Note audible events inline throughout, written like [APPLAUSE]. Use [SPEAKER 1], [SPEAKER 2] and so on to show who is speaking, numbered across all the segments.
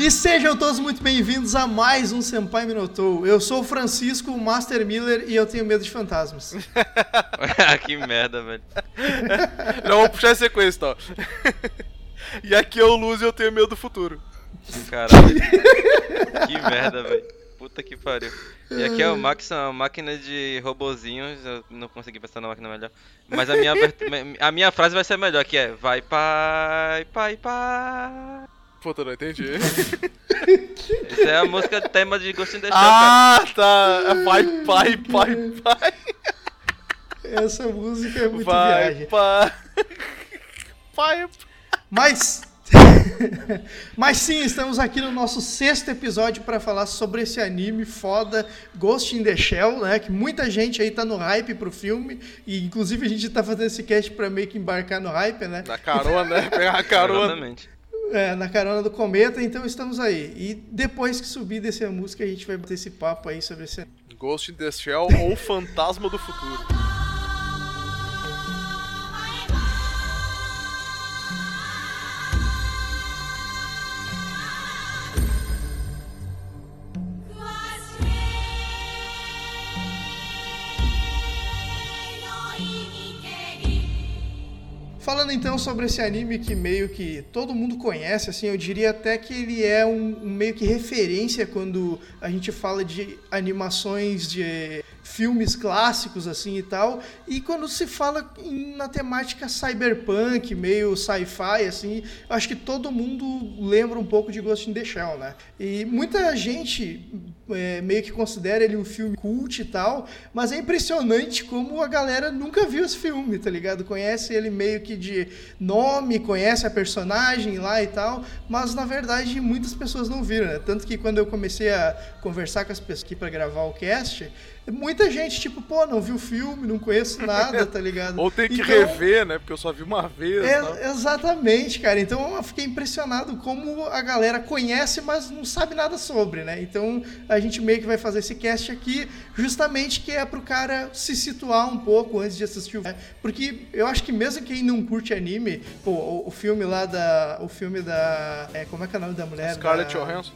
[SPEAKER 1] E sejam todos muito bem-vindos a mais um Senpai Minotou. Eu sou o Francisco, o Master Miller, e eu tenho medo de fantasmas. [LAUGHS]
[SPEAKER 2] que merda, velho. [LAUGHS]
[SPEAKER 3] Não, vou puxar a sequência, então. [LAUGHS] E aqui é o Luz e eu tenho medo do futuro.
[SPEAKER 2] Caralho. que merda, velho. Puta que pariu. E aqui é o Max, uma máquina de robozinhos. Eu não consegui pensar na máquina melhor. Mas a minha, a minha frase vai ser melhor, que é Vai pai, pai, pai.
[SPEAKER 3] Puta, não entendi.
[SPEAKER 2] Essa é a música tema de Ghost in the Shell,
[SPEAKER 3] Ah, tá. Vai, pai, pai, pai.
[SPEAKER 1] Essa música é muito
[SPEAKER 3] Vai,
[SPEAKER 1] viagem.
[SPEAKER 3] pai. Pai,
[SPEAKER 1] Mas. [LAUGHS] Mas sim, estamos aqui no nosso sexto episódio para falar sobre esse anime foda Ghost in the Shell, né? Que muita gente aí tá no hype pro filme e inclusive a gente tá fazendo esse cast para meio que embarcar no hype, né?
[SPEAKER 3] Na carona, né? Pegar a carona.
[SPEAKER 2] Exatamente.
[SPEAKER 1] É, na carona do cometa, então estamos aí. E depois que subir desse música, a gente vai bater esse papo aí sobre esse.
[SPEAKER 3] Ghost in the Shell ou Fantasma do Futuro.
[SPEAKER 1] Falando então sobre esse anime que meio que todo mundo conhece, assim, eu diria até que ele é um, um meio que referência quando a gente fala de animações de filmes clássicos assim e tal, e quando se fala em, na temática cyberpunk, meio sci-fi assim, acho que todo mundo lembra um pouco de Ghost in the Shell, né? E muita gente é, meio que considera ele um filme cult e tal, mas é impressionante como a galera nunca viu esse filme, tá ligado? Conhece ele meio que de nome, conhece a personagem lá e tal, mas na verdade muitas pessoas não viram, né? Tanto que quando eu comecei a conversar com as pessoas aqui para gravar o cast, muita gente, tipo, pô, não viu o filme, não conheço nada, tá ligado? [LAUGHS]
[SPEAKER 3] Ou tem que
[SPEAKER 1] Então,
[SPEAKER 3] rever, né? Porque eu só vi uma vez.
[SPEAKER 1] é, exatamente, cara. Então eu fiquei impressionado como a galera conhece, mas não sabe nada sobre, né? Então a gente meio que vai fazer esse cast aqui, justamente que é pro cara se situar um pouco antes de assistir o filme. Porque eu acho que mesmo quem não curte anime, pô, o, o filme lá da. O filme da. É, como é que é o nome da mulher?
[SPEAKER 3] Scarlett
[SPEAKER 1] da,
[SPEAKER 3] Johansson.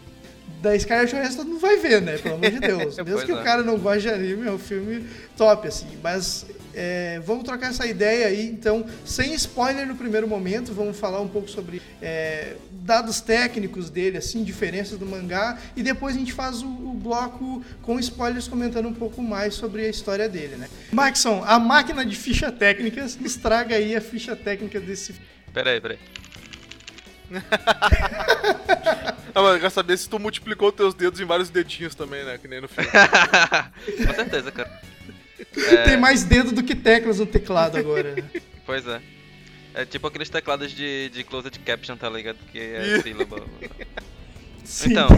[SPEAKER 1] Da Scarlett Johansson não vai ver, né? Pelo amor de Deus. [LAUGHS] Mesmo que
[SPEAKER 2] é.
[SPEAKER 1] o cara não goste de anime, é um filme top, assim. Mas é, vamos trocar essa ideia aí, então, sem spoiler no primeiro momento, vamos falar um pouco sobre é, dados técnicos dele, assim, diferenças do mangá, e depois a gente faz o, o bloco com spoilers comentando um pouco mais sobre a história dele, né? Maxon, a máquina de ficha técnicas, nos traga aí a ficha técnica desse
[SPEAKER 2] Pera aí, pera aí.
[SPEAKER 3] Ah, mas eu quero saber se tu multiplicou teus dedos em vários dedinhos também, né? Que nem no filme. [LAUGHS]
[SPEAKER 2] Com certeza, cara. [LAUGHS]
[SPEAKER 1] Tem mais dedo do que teclas no teclado agora. né? [LAUGHS]
[SPEAKER 2] Pois é. É tipo aqueles teclados de, de closed caption, tá ligado? Que é sílaba.
[SPEAKER 1] Sim.
[SPEAKER 2] Então,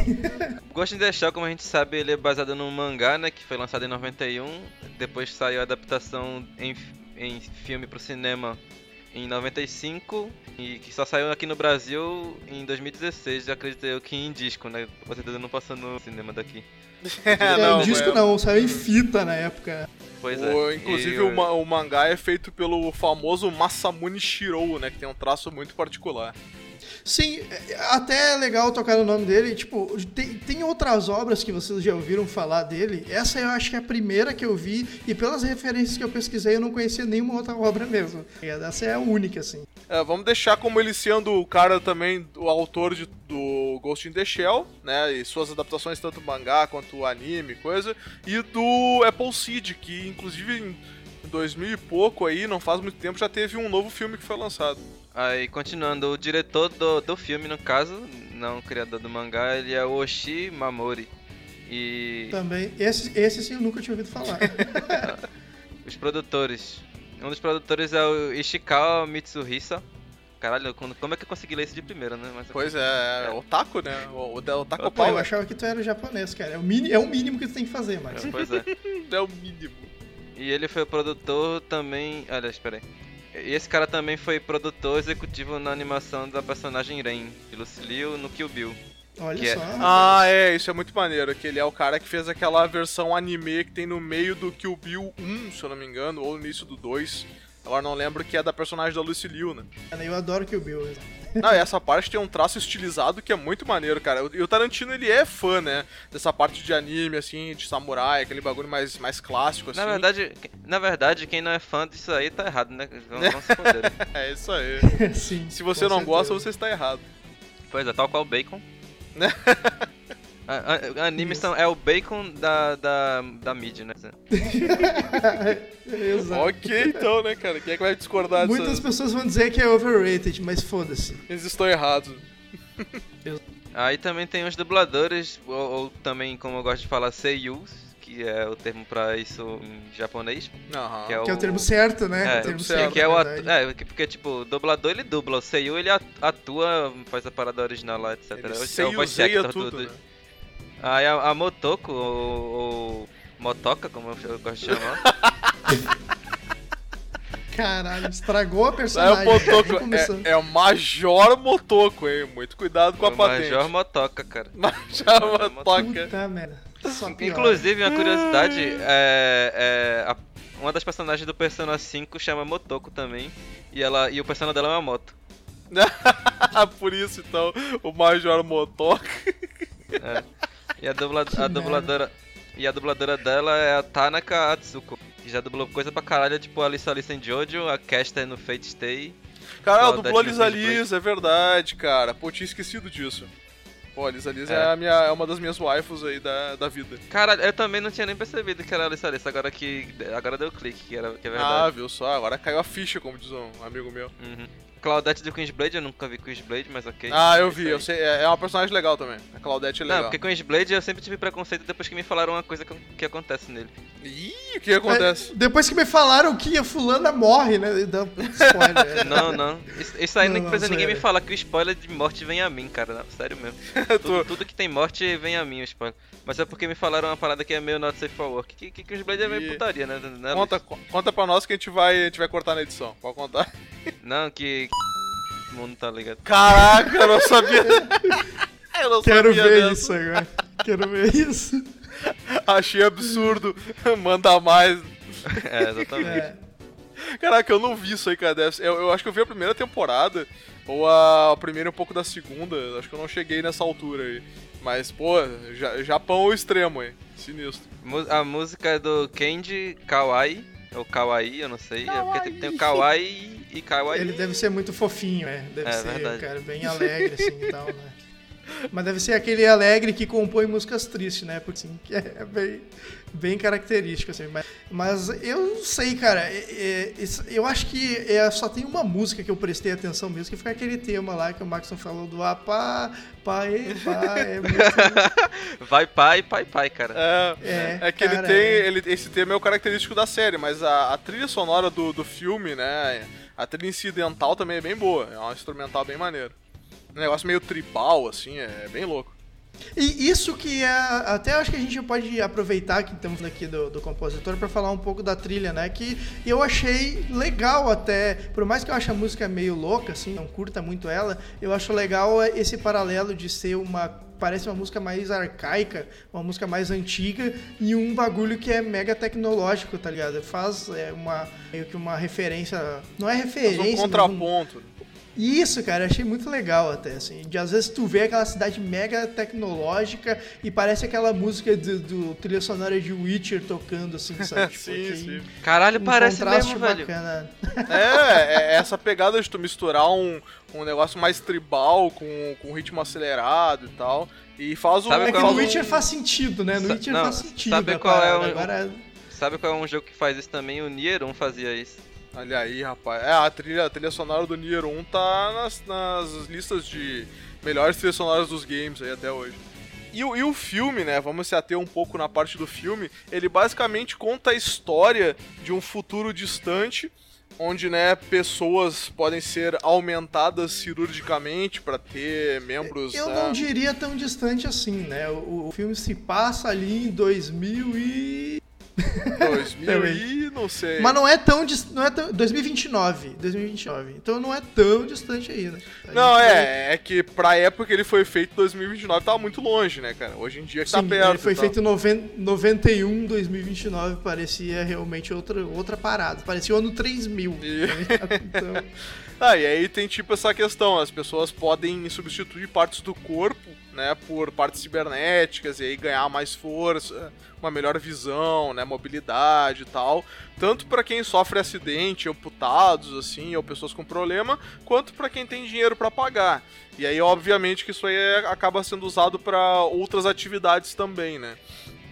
[SPEAKER 2] Ghost in the Shell, como a gente sabe, ele é baseado num mangá, né, que foi lançado em 91, depois saiu a adaptação em, em filme pro cinema em 95 e que só saiu aqui no Brasil em 2016, acredito eu que em disco, né, com certeza não passou no cinema daqui. [LAUGHS]
[SPEAKER 1] É, o disco
[SPEAKER 3] é-
[SPEAKER 1] não, saiu em fita na época.
[SPEAKER 2] Pois
[SPEAKER 3] O-
[SPEAKER 2] é.
[SPEAKER 3] inclusive
[SPEAKER 2] E
[SPEAKER 3] o, ma- o mangá é feito pelo famoso Masamune Shirou, né? Que tem um traço muito particular.
[SPEAKER 1] Sim, até é legal tocar no nome dele. Tipo, tem, tem outras obras que vocês já ouviram falar dele. Essa eu acho que é a primeira que eu vi, e pelas referências que eu pesquisei, eu não conhecia nenhuma outra obra mesmo. Essa é a única, assim.
[SPEAKER 3] É, vamos deixar como ele sendo o cara também, o autor de- do Ghost in the Shell, né? E suas adaptações, tanto mangá quanto anime, coisa. E do Apple Seed, que inclusive em 2000 e pouco aí, não faz muito tempo, já teve um novo filme que foi lançado.
[SPEAKER 2] Aí, continuando, o diretor do, do filme, no caso, não o criador do mangá, ele é o Oshi Mamori. E
[SPEAKER 1] Também. Esse, esse sim eu nunca tinha ouvido falar. [LAUGHS]
[SPEAKER 2] os produtores. Um dos produtores é o Ishikawa Mitsuhisa. Caralho, como é que eu consegui ler isso de primeira, né? Mas,
[SPEAKER 3] Pois é, é otaku, né? O, o, o Otaku
[SPEAKER 1] Pô, eu achava que tu era japonês, cara. É o, mini, é o mínimo que tu tem que fazer, Max.
[SPEAKER 2] Pois é. [LAUGHS]
[SPEAKER 3] é o mínimo.
[SPEAKER 2] E ele foi o produtor também. Olha, espera aí. E esse cara também foi produtor executivo na animação da personagem Ren, de Lucille no Kill Bill.
[SPEAKER 1] Olha
[SPEAKER 2] Que é-
[SPEAKER 1] só. rapaz.
[SPEAKER 3] Ah, é, isso é muito maneiro, que ele é o cara que fez aquela versão anime que tem no meio do Kill Bill 1, se eu não me engano, ou no início do 2. Agora não lembro que é da personagem da Lucy Liu, né?
[SPEAKER 1] Eu adoro Kill Bill.
[SPEAKER 3] Não, e essa parte tem um traço estilizado que é muito maneiro, cara. E o Tarantino, ele é fã, né? Dessa parte de anime, assim, de samurai, aquele bagulho mais, mais clássico, assim.
[SPEAKER 2] Na verdade, na verdade, quem não é fã disso aí tá errado, né? Vamos, vamos se [LAUGHS]
[SPEAKER 3] é isso aí. [LAUGHS]
[SPEAKER 1] Sim.
[SPEAKER 3] Se você não
[SPEAKER 1] com
[SPEAKER 3] gosta,
[SPEAKER 1] certeza.
[SPEAKER 3] você está errado.
[SPEAKER 2] Pois é, tal qual o bacon. [LAUGHS] A- a- Anime
[SPEAKER 1] Isso.
[SPEAKER 2] são, é o bacon da, da, da mídia, né? [LAUGHS]
[SPEAKER 1] Exato.
[SPEAKER 3] ok, então, né, cara? Quem é que vai discordar
[SPEAKER 1] Muitas
[SPEAKER 3] disso?
[SPEAKER 1] pessoas vão dizer que é overrated, mas foda-se.
[SPEAKER 3] Eles estão errados.
[SPEAKER 2] Aí também tem os dubladores, ou, ou também, como eu gosto de falar, seiyus, que é o termo pra isso em japonês.
[SPEAKER 3] Aham.
[SPEAKER 2] Que é
[SPEAKER 1] Que é o termo certo, né?
[SPEAKER 2] É,
[SPEAKER 1] o termo
[SPEAKER 3] certo,
[SPEAKER 2] que é o atu- é, que- porque tipo, o dublador ele dubla, o Seiyu ele at- atua, faz a parada original lá, etc.
[SPEAKER 3] Ele
[SPEAKER 2] É o- é o voice actor
[SPEAKER 3] tudo,
[SPEAKER 2] do- do-
[SPEAKER 3] né?
[SPEAKER 2] Aí a, a Motoko, ou, ou Motoca, como eu, gosto de chamar, [LAUGHS]
[SPEAKER 1] Caralho, estragou a
[SPEAKER 3] Não é
[SPEAKER 1] personagem.
[SPEAKER 3] o [LAUGHS]
[SPEAKER 1] começou.
[SPEAKER 3] é, é o Major Motoko, hein? Muito cuidado com a
[SPEAKER 2] o
[SPEAKER 3] patente. [LAUGHS]
[SPEAKER 2] Major Motoca, cara.
[SPEAKER 3] Major Motoca.
[SPEAKER 1] Puta merda.
[SPEAKER 2] Inclusive, uma curiosidade, é, é, a- uma das personagens do Persona 5 chama Motoko também, e, ela, e o Persona dela é uma moto.
[SPEAKER 3] Por isso, então, o Major Motoca.
[SPEAKER 2] É. E a, dubla, a dubladora. E a dubladora dela é a Tanaka Atsuko. Que já dublou coisa pra caralho, tipo a Alissa Alissa em Jojo, a Caster no Fate Stay.
[SPEAKER 3] Cara,
[SPEAKER 2] Saudade
[SPEAKER 3] dublou a Lisa. Liz, é verdade, cara. Pô, tinha esquecido disso. Pô, a Lisa Liz é,
[SPEAKER 2] É.
[SPEAKER 3] a minha, é uma das minhas waifus aí da, da vida.
[SPEAKER 2] Caralho, eu também não tinha nem percebido que era a Alissa Alissa, agora que. Agora deu clique, que, era, que é
[SPEAKER 3] Ah,
[SPEAKER 2] verdade.
[SPEAKER 3] viu só? Agora caiu a ficha, como diz um amigo meu.
[SPEAKER 2] Uhum. Claudette do Queensblade, eu nunca vi Queensblade, mas ok.
[SPEAKER 3] Ah, eu
[SPEAKER 2] É
[SPEAKER 3] vi, eu sei, é é uma personagem legal também. A Claudette é
[SPEAKER 2] Não,
[SPEAKER 3] legal.
[SPEAKER 2] porque Queensblade eu sempre tive preconceito depois que me falaram uma coisa que, que acontece nele.
[SPEAKER 3] Ih, o que acontece?
[SPEAKER 1] É, depois que me falaram que a fulana morre, né? Dá spoiler. [LAUGHS]
[SPEAKER 2] Não, não. Isso, isso aí
[SPEAKER 1] Não, não,
[SPEAKER 2] precisa ninguém me falar que o spoiler de morte vem a mim, cara. Não, sério mesmo. [LAUGHS] Tudo, tudo que tem morte vem a mim, o spoiler. Mas é porque me falaram uma parada que é meio not safe for work. Que, que Queensblade é meio putaria, né? né,
[SPEAKER 3] Conta, co- conta pra nós que a gente vai, a gente vai cortar na edição. Pode contar.
[SPEAKER 2] Não, que. Mundo tá ligado.
[SPEAKER 3] Caraca, eu não sabia. [LAUGHS] Eu não
[SPEAKER 1] Quero
[SPEAKER 3] sabia
[SPEAKER 1] ver
[SPEAKER 3] dessa.
[SPEAKER 1] isso agora. Quero ver isso. [LAUGHS]
[SPEAKER 3] Achei absurdo. Manda mais.
[SPEAKER 2] É, exatamente. [LAUGHS]
[SPEAKER 1] É.
[SPEAKER 3] Caraca, eu não vi isso aí, cara. Eu, eu acho que eu vi a primeira temporada, ou a, a primeira e um pouco da segunda. Acho que eu não cheguei nessa altura aí. Mas, pô, Ja- Japão ao extremo, hein? Sinistro.
[SPEAKER 2] A música é do Kenji Kawai. Ou Kawaii, eu não sei. É porque tem, tem o Kawaii e Kawaii.
[SPEAKER 1] Ele deve ser muito fofinho, é. Deve
[SPEAKER 2] É,
[SPEAKER 1] ser,
[SPEAKER 2] verdade.
[SPEAKER 1] cara, bem alegre, assim e tal, né? Mas deve ser aquele alegre que compõe músicas tristes, né? Porque assim, que [LAUGHS] é bem, bem característico, assim. Mas, mas eu não sei, cara. é- é- eu acho que é, só tem uma música que eu prestei atenção mesmo, que foi aquele tema lá que o Maxon falou do apá, pai, pai. É muito, [LAUGHS]
[SPEAKER 2] Vai pai, pai, pai, cara.
[SPEAKER 3] É,
[SPEAKER 1] é,
[SPEAKER 3] é que ele
[SPEAKER 1] cara,
[SPEAKER 3] tem.
[SPEAKER 1] é.
[SPEAKER 3] Ele, esse tema é o característico da série, mas a, a trilha sonora do, do filme, né? A trilha incidental também é bem boa. É um instrumental bem maneiro. Um negócio meio tribal, assim, é bem louco.
[SPEAKER 1] E isso que é. Até acho que a gente pode aproveitar que estamos aqui do, do compositor para falar um pouco da trilha, né? Que eu achei legal até. Por mais que eu ache a música meio louca, assim, não curta muito ela, eu acho legal esse paralelo de ser uma. Parece uma música mais arcaica, uma música mais antiga e um bagulho que é mega tecnológico, tá ligado? Faz é, uma meio que uma referência. Não é
[SPEAKER 3] Faz
[SPEAKER 1] referência.
[SPEAKER 3] um
[SPEAKER 1] mas um-
[SPEAKER 3] contraponto.
[SPEAKER 1] isso, cara, eu achei muito legal até, assim. De às vezes tu vê aquela cidade mega tecnológica e parece aquela música do, do trilha sonora de Witcher tocando, assim, sabe? [LAUGHS] Tipo,
[SPEAKER 3] sim, sim.
[SPEAKER 2] Caralho,
[SPEAKER 1] Um
[SPEAKER 2] parece mesmo, velho.
[SPEAKER 1] bacana. [LAUGHS]
[SPEAKER 3] É, é essa pegada de tu misturar um, um negócio mais tribal com, com ritmo acelerado e tal. E faz um.
[SPEAKER 2] Sabe
[SPEAKER 1] É que no
[SPEAKER 2] é o-
[SPEAKER 1] Witcher faz sentido, né? No
[SPEAKER 2] Sa-
[SPEAKER 1] Witcher
[SPEAKER 2] não,
[SPEAKER 1] faz sentido.
[SPEAKER 2] sabe qual é
[SPEAKER 1] parada.
[SPEAKER 2] o-
[SPEAKER 1] Agora,
[SPEAKER 2] Sabe qual é um jogo que faz isso também? O Nier 1 fazia isso.
[SPEAKER 3] Olha aí, rapaz. É, a trilha, a trilha sonora do Nier 1 tá nas, nas listas de melhores trilhas sonoras dos games aí até hoje. E, o- e o filme, né? Vamos se ater um pouco na parte do filme. Ele basicamente conta a história de um futuro distante, onde, né, pessoas podem ser aumentadas cirurgicamente para ter membros.
[SPEAKER 1] eu
[SPEAKER 3] né,
[SPEAKER 1] não diria tão distante assim, né? O, o filme se passa ali em 2000 e...
[SPEAKER 3] 2000 e Não sei.
[SPEAKER 1] Mas não é tão, não é tão 2029, 2029. Então não é tão distante ainda.
[SPEAKER 3] A não, é, vai... é que pra época que ele foi feito 2029 tava muito longe, né, cara? Hoje em dia que tá
[SPEAKER 1] Sim,
[SPEAKER 3] tá perto.
[SPEAKER 1] Ele foi feito em 91, 2029, parecia realmente outra, outra parada. Parecia o ano 3000. E... Tá então... [LAUGHS]
[SPEAKER 3] Ah, e aí tem tipo essa questão, as pessoas podem substituir partes do corpo, né, por partes cibernéticas e aí ganhar mais força, uma melhor visão, né, mobilidade e tal, tanto para quem sofre acidente, amputados assim, ou pessoas com problema, quanto para quem tem dinheiro para pagar. E aí obviamente que isso aí é, acaba sendo usado para outras atividades também, né?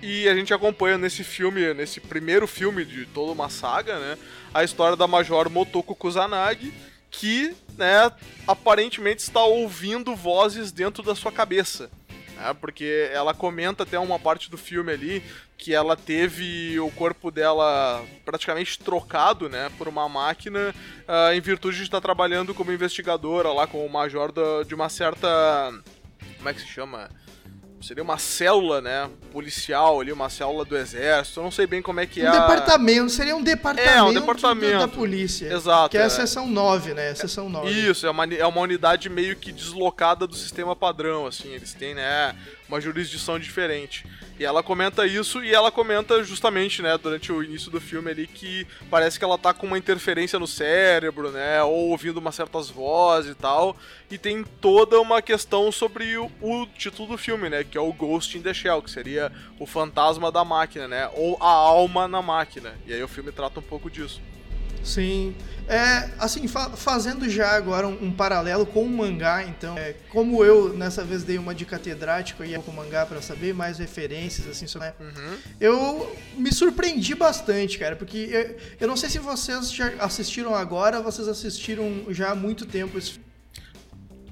[SPEAKER 3] E a gente acompanha nesse filme, nesse primeiro filme de toda uma saga, né, a história da Major Motoko Kusanagi, que, né, aparentemente está ouvindo vozes dentro da sua cabeça. Né, porque ela comenta até uma parte do filme ali que ela teve o corpo dela praticamente trocado, né, por uma máquina uh, em virtude de estar trabalhando como investigadora lá com o major da, de uma certa como é que se chama? Seria uma célula, né, policial ali, uma célula do exército. Eu não sei bem como é que
[SPEAKER 1] um
[SPEAKER 3] é.
[SPEAKER 1] Um departamento, seria um departamento,
[SPEAKER 3] é, um departamento
[SPEAKER 1] da polícia.
[SPEAKER 3] Exato.
[SPEAKER 1] Que é, é a seção 9, né? A seção 9.
[SPEAKER 3] Isso, é uma, é uma unidade meio que deslocada do sistema padrão, assim. Eles têm, né, uma jurisdição diferente. E ela comenta isso e ela comenta justamente, né, durante o início do filme ali que parece que ela tá com uma interferência no cérebro, né, ou ouvindo umas certas vozes e tal. E tem toda uma questão sobre o, o título do filme, né, que é o Ghost in the Shell, que seria o fantasma da máquina, né, ou a alma na máquina. E aí o filme trata um pouco disso.
[SPEAKER 1] Sim. É, assim, fa fazendo já agora um, um, paralelo com o mangá, então, é, como eu nessa vez dei uma de catedrático e com o mangá para saber mais referências, assim, sobre, né? uhum. eu me surpreendi bastante, cara, porque eu, eu não sei se vocês já assistiram agora, vocês assistiram já há muito tempo esse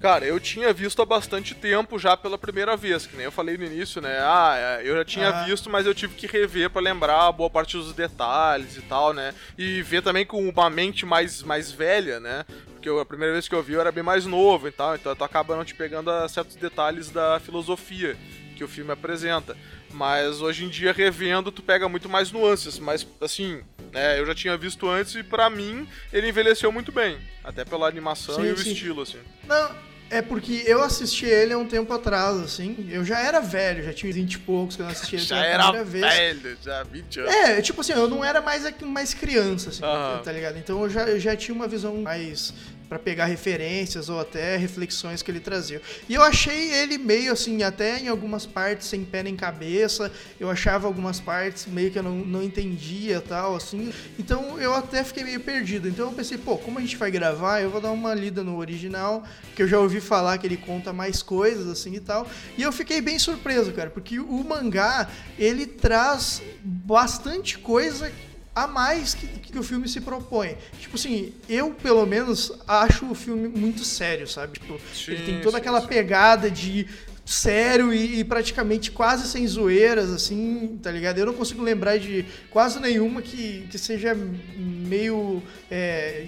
[SPEAKER 3] Cara, eu tinha visto há bastante tempo já pela primeira vez, que nem eu falei no início, né? Ah, é, eu já tinha ah. visto, mas eu tive que rever para lembrar boa parte dos detalhes e tal, né? E ver também com uma mente mais, mais velha, né? Porque eu, a primeira vez que eu vi eu era bem mais novo e tal, então tu acaba não te pegando a certos detalhes da filosofia que o filme apresenta. Mas hoje em dia, revendo, tu pega muito mais nuances. Mas, assim, é, eu já tinha visto antes e para mim ele envelheceu muito bem. Até pela animação sim, e o sim. estilo, assim.
[SPEAKER 1] Não, é porque eu assisti ele há um tempo atrás, assim. Eu já era velho, já tinha 20 e poucos quando eu assisti ele
[SPEAKER 3] já pela era primeira vez. velho, já 20 anos.
[SPEAKER 1] É, tipo assim, eu não era mais, mais criança, assim, uhum. tá ligado? Então eu já, eu já tinha uma visão mais para pegar referências ou até reflexões que ele trazia. E eu achei ele meio assim, até em algumas partes sem pé nem cabeça, eu achava algumas partes meio que eu não, não entendia tal, assim. Então eu até fiquei meio perdido. Então eu pensei, pô, como a gente vai gravar, eu vou dar uma lida no original, que eu já ouvi falar que ele conta mais coisas assim e tal. E eu fiquei bem surpreso, cara, porque o mangá, ele traz bastante coisa a mais que, que o filme se propõe. Tipo assim, eu pelo menos acho o filme muito sério, sabe? Tipo, sim, ele tem toda sim, aquela sim. pegada de sério e, e, praticamente quase sem zoeiras, assim, tá ligado? Eu não consigo lembrar de quase nenhuma que, que seja meio. É,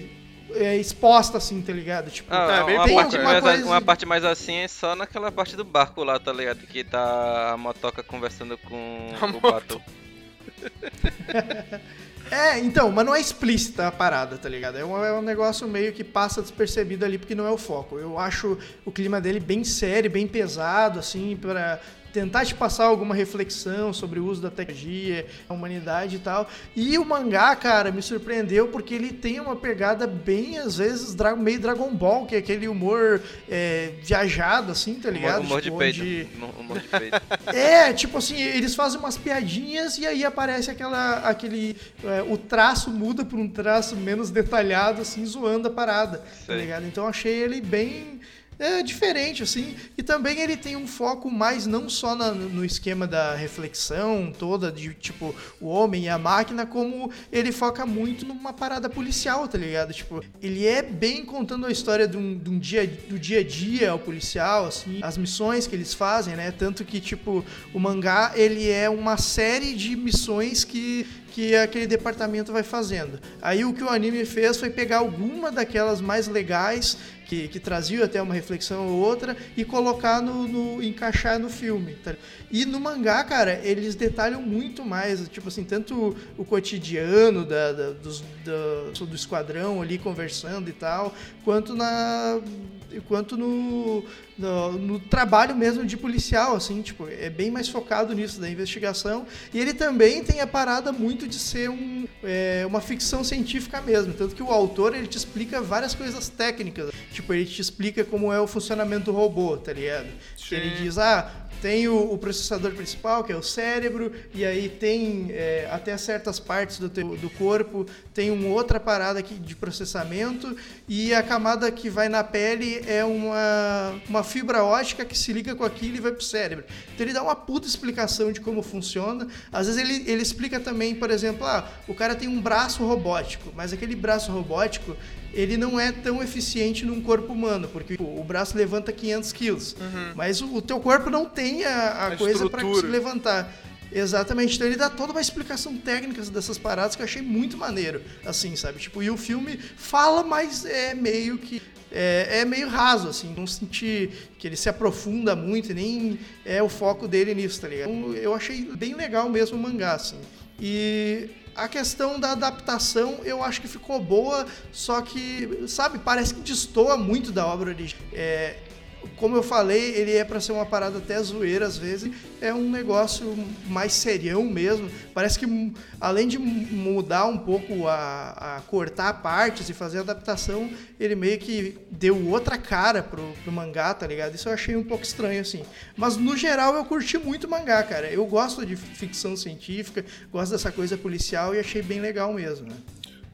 [SPEAKER 1] é, exposta, assim, tá ligado? Tipo,
[SPEAKER 2] ah, tá, uma, parte mais, coisa... uma parte mais assim é só naquela parte do barco lá, tá ligado? Que tá a motoca conversando com [LAUGHS] a o Bato. [LAUGHS]
[SPEAKER 1] É, então, mas não é explícita a parada, tá ligado? É um, é um negócio meio que passa despercebido ali porque não é o foco. Eu acho o clima dele bem sério, bem pesado, assim, para tentar te passar alguma reflexão sobre o uso da tecnologia, a humanidade e tal. E o mangá, cara, me surpreendeu porque ele tem uma pegada bem, às vezes, meio Dragon Ball, que é aquele humor é, viajado, assim, tá ligado?
[SPEAKER 2] Humor, tipo, de onde... humor de peito. [LAUGHS]
[SPEAKER 1] É, tipo assim, eles fazem umas piadinhas e aí aparece aquela, aquele... É, o traço muda para um traço menos detalhado, assim, zoando a parada, tá Sei. tá ligado? Então achei ele bem é diferente, assim. E também ele tem um foco mais não só na, no esquema da reflexão toda, de tipo, o homem e a máquina, como ele foca muito numa parada policial, tá ligado? Tipo, ele é bem contando a história de um, de um dia, do dia a dia ao policial, assim, as missões que eles fazem, né? Tanto que, tipo, o mangá, ele é uma série de missões que que aquele departamento vai fazendo. Aí o que o anime fez foi pegar alguma daquelas mais legais que, que traziam até uma reflexão ou outra e colocar no, no encaixar no filme. Tá? E no mangá, cara, eles detalham muito mais, tipo assim, tanto o, cotidiano da, da, dos, da, do esquadrão ali conversando e tal, quanto na quanto no, no, no, trabalho mesmo de policial, assim, tipo, é bem mais focado nisso da investigação. E ele também tem a parada muito de ser um, é, uma ficção científica mesmo, tanto que o autor ele te explica várias coisas técnicas, tipo, ele te explica como é o funcionamento do robô, tá ligado? Ele diz, ah, tem o, o, processador principal, que é o cérebro, e aí tem é, até certas partes do, teu, do corpo, tem uma outra parada aqui de processamento, e a camada que vai na pele é uma, uma fibra ótica que se liga com aquilo e vai pro cérebro. Então ele dá uma puta explicação de como funciona. Às vezes ele, ele explica também, por exemplo, ah, o cara tem um braço robótico, mas aquele braço robótico ele não é tão eficiente num corpo humano, porque o braço levanta 500 quilos, uhum. mas o, o, teu corpo não tem a, a, a coisa para se levantar. Exatamente, então ele dá toda uma explicação técnica dessas paradas que eu achei muito maneiro, assim, sabe? Tipo, e o filme fala, mas é meio que é, é, meio raso, assim, não senti que ele se aprofunda muito, nem é o foco dele nisso, tá ligado? Então, eu achei bem legal mesmo o mangá, assim. E a questão da adaptação eu acho que ficou boa, só que, sabe, parece que destoa muito da obra original. É, como eu falei, ele é para ser uma parada até zoeira às vezes. É um negócio mais serião mesmo. Parece que além de mudar um pouco a, a cortar partes e fazer adaptação, ele meio que deu outra cara pro, pro mangá, tá ligado? Isso eu achei um pouco estranho assim. Mas no geral eu curti muito mangá, cara. Eu gosto de ficção científica, gosto dessa coisa policial e achei bem legal mesmo, né?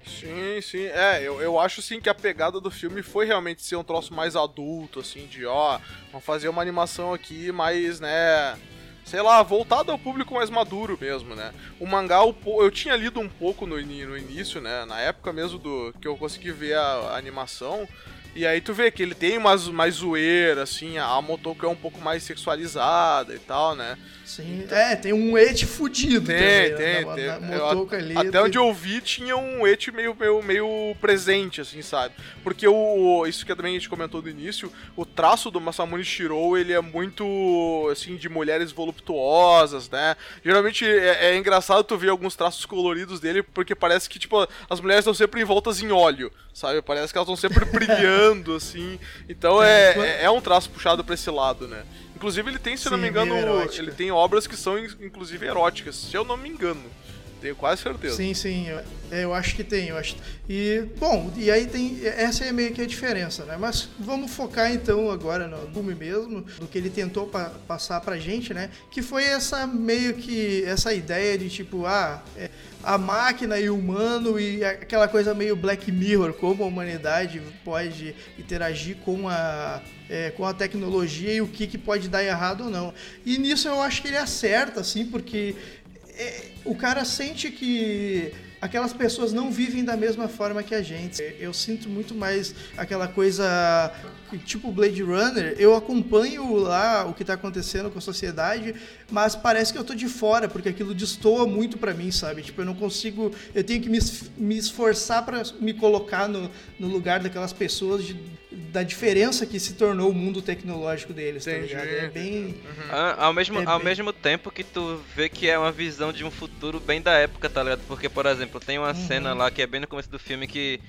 [SPEAKER 3] Sim, sim. É, eu, eu acho sim que a pegada do filme foi realmente ser um troço mais adulto, assim, de ó, vamos fazer uma animação aqui mais, né? Sei lá, voltado ao público mais maduro mesmo, né? O mangá, eu tinha lido um pouco no, no início, né? Na época mesmo do que eu consegui ver a, a animação. E aí tu vê que ele tem umas mais zoeira, assim, a Motoko é um pouco mais sexualizada e tal, né?
[SPEAKER 1] Sim, então... é, tem um et fudido
[SPEAKER 3] tem,
[SPEAKER 1] também,
[SPEAKER 3] tem, né? tem. Na, ali, até tem... onde eu vi tinha um et meio, meio, meio presente, assim, sabe? Porque o, isso que também a gente comentou no início, o traço do Masamune Shirou, ele é muito, assim, de mulheres voluptuosas, né? Geralmente é, é engraçado tu ver alguns traços coloridos dele, porque parece que, tipo, as mulheres estão sempre envoltas em óleo, sabe? Parece que elas estão sempre brilhando, assim. Então é, é, é um traço puxado pra esse lado, né? Inclusive ele tem, se Sim, não me engano, ele tem obras que são inclusive eróticas, se eu não me engano. Tenho quase certeza.
[SPEAKER 1] Sim, sim, eu, é, eu acho que tem, eu acho. E bom, e aí tem essa é meio que a diferença, né? Mas vamos focar então agora no filme mesmo, do que ele tentou pa passar pra gente, né? Que foi essa meio que essa ideia de tipo, ah, é, a máquina e o humano e aquela coisa meio Black Mirror, como a humanidade pode interagir com a, é, com a tecnologia e o que, que pode dar errado ou não. E nisso eu acho que ele acerta, assim, porque é, o cara sente que aquelas pessoas não vivem da mesma forma que a gente. Eu sinto muito mais aquela coisa tipo Blade Runner. Eu acompanho lá o que está acontecendo com a sociedade, mas parece que eu tô de fora porque aquilo destoa muito para mim, sabe? Tipo, eu não consigo, eu tenho que me, me esforçar para me colocar no, no lugar daquelas pessoas de, da diferença que se tornou o mundo tecnológico deles, tá ligado? É bem. Uhum.
[SPEAKER 2] Ah, ao mesmo, é ao bem... mesmo tempo que tu vê que é uma visão de um futuro bem da época, tá ligado? Porque, por exemplo, tem uma uhum. cena lá que é bem no começo do filme que,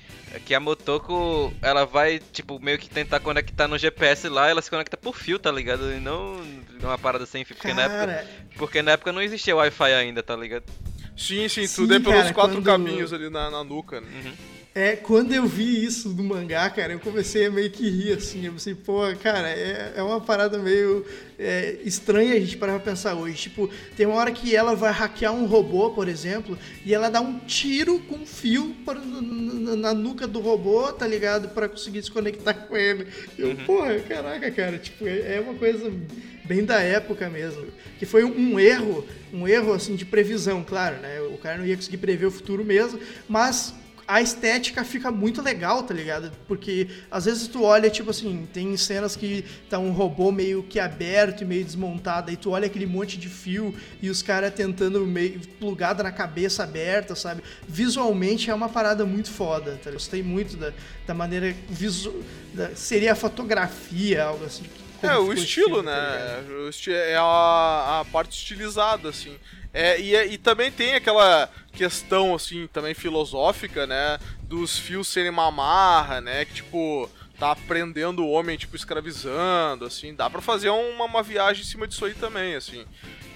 [SPEAKER 2] que a Motoko ela vai, tipo, meio que tentar conectar no GPS lá, ela se conecta por fio, tá ligado? E não uma parada sem fio, porque, cara... na época, porque na época não existia Wi-Fi ainda, tá ligado?
[SPEAKER 3] Sim, sim, tudo sim, é pelos cara, quatro quando... caminhos ali na, na nuca, né?
[SPEAKER 1] Uhum. É, quando eu vi isso do mangá, cara, eu comecei a meio que rir, assim. Eu pensei, pô, cara, é, é uma parada meio é, estranha a gente parar pra pensar hoje. Tipo, tem uma hora que ela vai hackear um robô, por exemplo, e ela dá um tiro com fio pra, na, na, nuca do robô, tá ligado? para conseguir se conectar com ele. Eu, uhum. porra, caraca, cara, tipo, é, é uma coisa bem da época mesmo. Que foi um, um, erro, um erro, assim, de previsão, claro, né? O cara não ia conseguir prever o futuro mesmo, mas a estética fica muito legal, tá ligado? Porque às vezes tu olha, tipo assim, tem cenas que tá um robô meio que aberto e meio desmontado, aí tu olha aquele monte de fio e os caras tentando meio plugada na cabeça aberta, sabe? Visualmente é uma parada muito foda, tá? Eu gostei muito da, da maneira visual. Seria a fotografia, algo assim.
[SPEAKER 3] É, o estilo, né? Tá é a, a parte estilizada, assim. É, e, é, e também tem aquela questão, assim, também filosófica, né? Dos fios serem uma amarra, né? Que, tipo, tá prendendo o homem, tipo, escravizando, assim. Dá pra fazer uma, uma viagem em cima disso aí também, assim.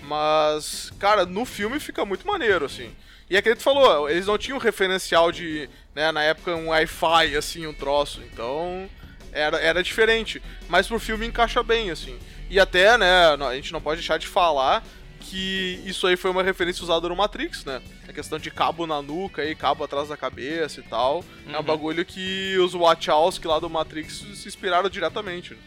[SPEAKER 3] Mas, cara, no filme fica muito maneiro, assim. E é que ele falou, eles não tinham referencial de, né, na época, um Wi-Fi, assim, um troço. Então, era, era diferente. Mas pro filme encaixa bem, assim. E até, né, a gente não pode deixar de falar que isso aí foi uma referência usada no Matrix, né? A questão de cabo na nuca e cabo atrás da cabeça e tal. Uhum. É um uhum. bagulho que os Wachowski lá do Matrix se inspiraram diretamente. Né?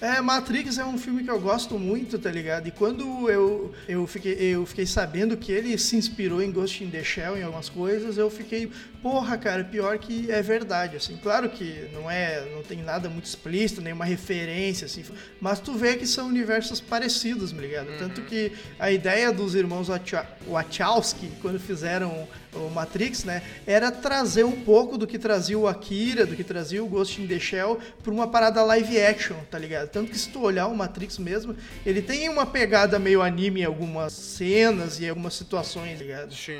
[SPEAKER 1] É, Matrix é um filme que eu gosto muito, tá ligado? E quando eu, eu, fiquei, eu fiquei sabendo que ele se inspirou em Ghost in the Shell em algumas coisas, eu fiquei, porra, cara, pior que é verdade, assim. Claro que não é, não tem nada muito explícito, nenhuma referência, assim, mas tu vê que são universos parecidos, me ligado? Uhum. Tanto que a ideia dos irmãos Wachowski, quando fizeram o Matrix, né, era trazer um pouco do que trazia o Akira, do que trazia o Ghost in the Shell para uma parada live action, tá ligado? Tanto que se tu olhar o Matrix mesmo, ele tem uma pegada meio anime em algumas cenas e algumas situações, tá ligado?
[SPEAKER 3] Sim,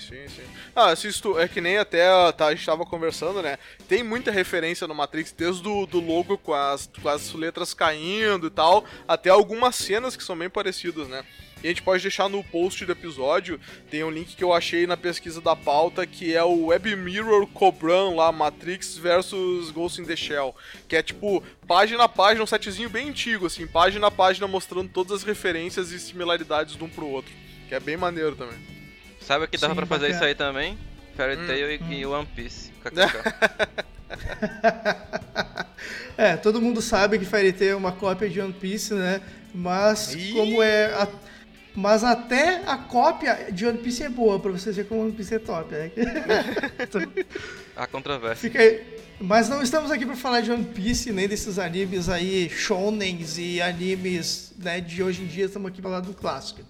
[SPEAKER 3] sim, sim. Ah, assisto, é que nem até tá, a gente tava conversando, né? Tem muita referência no Matrix, desde do, do logo com as, com as letras caindo e tal, até algumas cenas que são bem parecidas, né? E a gente pode deixar no post do episódio, tem um link que eu achei na pesquisa da pauta, que é o Web Mirror Cobran lá, Matrix versus Ghost in the Shell. Que é tipo, página a página, um sitezinho bem antigo, assim, página a página mostrando todas as referências e similaridades de um pro outro. Que é bem maneiro também.
[SPEAKER 2] Sabe o que dava pra fazer isso aí também? Fairy hum, Tail hum. e One Piece. [LAUGHS]
[SPEAKER 1] é, todo mundo sabe que Fairy Tail é uma cópia de One Piece, né? Mas Ih. como é a mas até a cópia de One Piece é boa, pra vocês verem como One Piece é top, né? [LAUGHS]
[SPEAKER 2] a controvérsia.
[SPEAKER 1] Fica aí. Mas não estamos aqui para falar de One Piece, nem desses animes aí, shonens e animes né, de hoje em dia, estamos aqui para falar do clássico.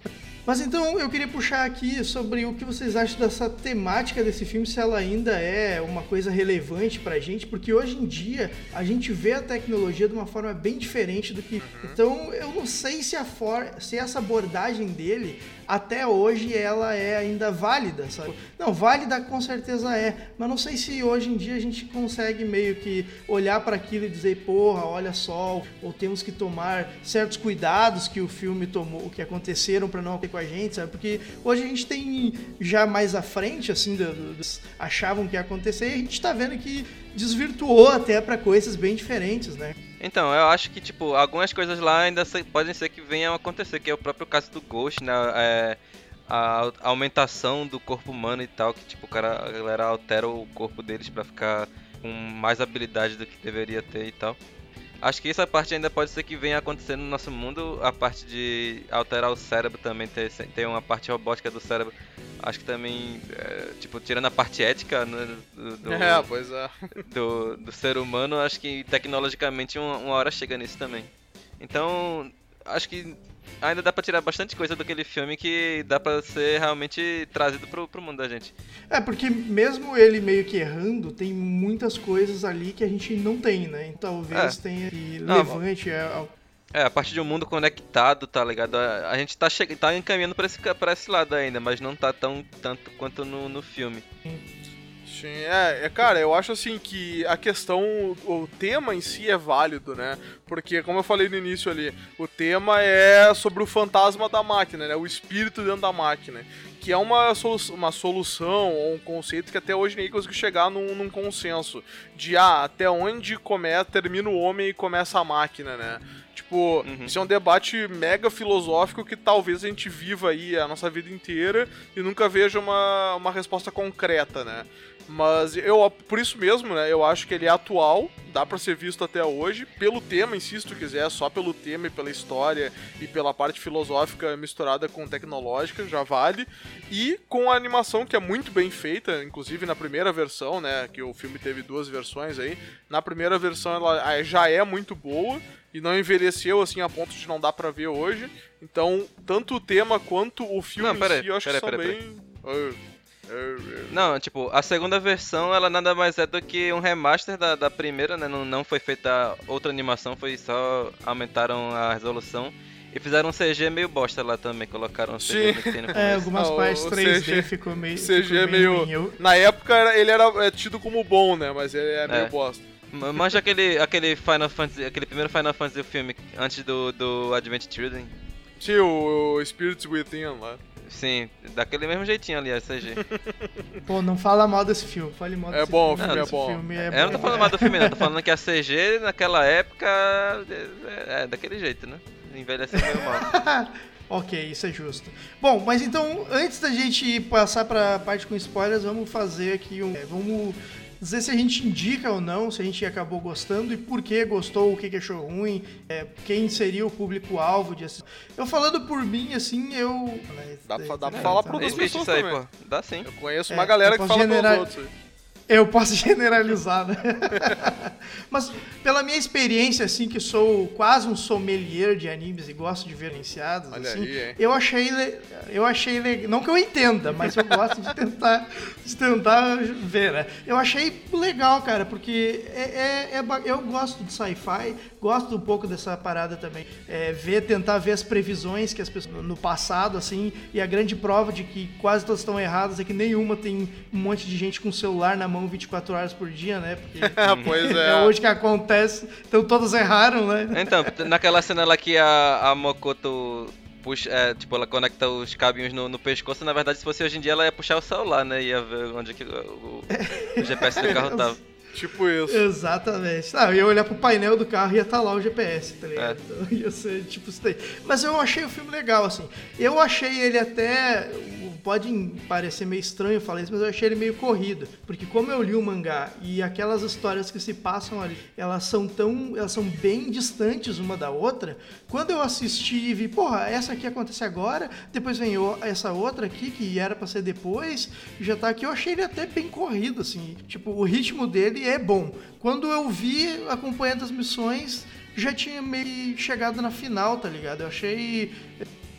[SPEAKER 1] Mas então eu queria puxar aqui sobre o que vocês acham dessa temática desse filme, se ela ainda é uma coisa relevante pra gente, porque hoje em dia a gente vê a tecnologia de uma forma bem diferente do que. Uhum. Então eu não sei se, a for... se essa abordagem dele até hoje ela é ainda válida, sabe? Não, válida com certeza é, mas não sei se hoje em dia a gente consegue meio que olhar para aquilo e dizer, porra, olha só, ou temos que tomar certos cuidados que o filme tomou, que aconteceram para não acontecer com a gente, sabe? Porque hoje a gente tem já mais à frente, assim, do, do, achavam que ia acontecer e a gente tá vendo que desvirtuou até para coisas bem diferentes, né?
[SPEAKER 2] Então, eu acho que, tipo, algumas coisas lá ainda podem ser que venham a acontecer, que é o próprio caso do Ghost, né? É, a, aumentação do corpo humano e tal, que, tipo, o cara, a galera altera o corpo deles para ficar com mais habilidade do que deveria ter e tal. Acho que essa parte ainda pode ser que venha acontecendo no nosso mundo, a parte de alterar o cérebro também, ter, ter uma parte robótica do cérebro. Acho que também, é, tipo, tirando a parte ética né, do, do, [LAUGHS]
[SPEAKER 3] é, pois é.
[SPEAKER 2] do, do ser humano, acho que tecnologicamente uma, uma hora chega nisso também. Então, acho que ainda dá pra tirar bastante coisa daquele filme que dá pra ser realmente trazido pro, pro mundo da gente.
[SPEAKER 1] É, porque mesmo ele meio que errando, tem muitas coisas ali que a gente não tem, né? Então, talvez é. tenha que levante é,
[SPEAKER 2] é, a partir de um mundo conectado, tá ligado? A, a gente tá, che tá encaminhando pra esse, pra esse lado ainda, mas não tá tão tanto quanto no, no filme. Sim.
[SPEAKER 3] Sim, é, é, cara, eu acho assim que a questão, o tema em si é válido, né? Porque, como eu falei no início ali, o tema é sobre o fantasma da máquina, né? O espírito dentro da máquina. Que é uma, solu uma solução ou um conceito que até hoje ninguém conseguiu chegar num, num consenso. De, ah, até onde começa, termina o homem e começa a máquina, né? Tipo, uhum. isso é um debate mega filosófico que talvez a gente viva aí a nossa vida inteira e nunca veja uma, uma resposta concreta, né? Mas eu, por isso mesmo, né, eu acho que ele é atual, dá para ser visto até hoje, pelo tema em si, se tu quiser, só pelo tema e pela história e pela parte filosófica misturada com tecnológica, já vale. E com a animação que é muito bem feita, inclusive na primeira versão, né, que o filme teve duas versões aí, na primeira versão ela já é muito boa e não envelheceu assim a ponto de não dar para ver hoje. Então, tanto o tema quanto o filme não,
[SPEAKER 2] em
[SPEAKER 3] si, eu acho
[SPEAKER 2] pera,
[SPEAKER 3] que são
[SPEAKER 2] pera,
[SPEAKER 3] bem...
[SPEAKER 2] Pera. Não, tipo, a segunda versão ela nada mais é do que um remaster da, da primeira, né? Não, não foi feita outra animação, foi só aumentaram a resolução. E fizeram um CG meio bosta lá também, colocaram um CG
[SPEAKER 1] no É, algumas ah, partes 3D CG, ficou meio.
[SPEAKER 3] CG
[SPEAKER 1] ficou
[SPEAKER 3] meio. meio... Na época ele era é, tido como bom, né? Mas ele é meio é. bosta.
[SPEAKER 2] Manja aquele, aquele Final Fantasy, aquele primeiro Final Fantasy do filme, antes do, do Advent Children.
[SPEAKER 3] Sim, o, o Spirits Within lá.
[SPEAKER 2] Sim, daquele mesmo jeitinho ali, a CG. [LAUGHS]
[SPEAKER 1] Pô, não fala mal desse filme, fale mal
[SPEAKER 3] é
[SPEAKER 1] desse
[SPEAKER 3] bom,
[SPEAKER 1] filme.
[SPEAKER 3] O filme é bom.
[SPEAKER 1] Filme é
[SPEAKER 2] eu bom, não tô falando mal do filme, não, tô [LAUGHS] falando que a CG naquela época é, é daquele jeito, né? Envelheceu meio mal. [LAUGHS]
[SPEAKER 1] ok, isso é justo. Bom, mas então, antes da gente passar pra parte com spoilers, vamos fazer aqui um. É, vamos dizer se a gente indica ou não, se a gente acabou gostando e por que gostou, o que, achou ruim, é, quem seria o público-alvo de assistir. Eu falando por mim, assim, eu.
[SPEAKER 3] Dá, pra, dá pra falar pra outras pessoas
[SPEAKER 2] aí,
[SPEAKER 3] também.
[SPEAKER 2] Pô. Dá sim.
[SPEAKER 3] Eu conheço é, uma galera que fala general... pelos outros.
[SPEAKER 1] Eu posso [LAUGHS] generalizar, né? [LAUGHS] Mas pela minha experiência, assim, que sou quase um sommelier de animes e gosto de ver iniciados, assim, aí, eu achei, eu achei legal. Não que eu entenda, mas eu gosto de tentar, de tentar ver, né? Eu achei legal, cara, porque é, é, é eu gosto de sci-fi, gosto um pouco dessa parada também. É, ver, tentar ver as previsões que as pessoas no passado, assim, e a grande prova de que quase todas estão erradas é que nenhuma tem um monte de gente com celular na mão mão 24 horas por dia, né? Porque [LAUGHS]
[SPEAKER 3] pois é.
[SPEAKER 1] é hoje que acontece, então todos erraram, né?
[SPEAKER 2] Então, naquela cena lá que a, a Mokoto puxa, é, tipo, ela conecta os cabinhos no, no, pescoço, na verdade, se fosse hoje em dia, ela ia puxar o celular, né? Ia ver onde que o, o, o GPS do carro [LAUGHS] tava.
[SPEAKER 3] Tipo isso.
[SPEAKER 1] Exatamente. Ah, eu ia olhar pro painel do carro e ia estar tá lá o GPS, tá ligado? É. Então [LAUGHS] ia ser tipo isso daí. Mas eu achei o filme legal, assim. Eu achei ele até pode parecer meio estranho falar isso, mas eu achei ele meio corrido, porque como eu li o mangá e aquelas histórias que se passam ali, elas são tão, elas são bem distantes uma da outra. Quando eu assisti e vi, porra, essa aqui acontece agora, depois vem essa outra aqui que era para ser depois, já tá aqui, eu achei ele até bem corrido assim. Tipo, o ritmo dele é bom. Quando eu vi acompanhando as missões, já tinha meio chegado na final, tá ligado? Eu achei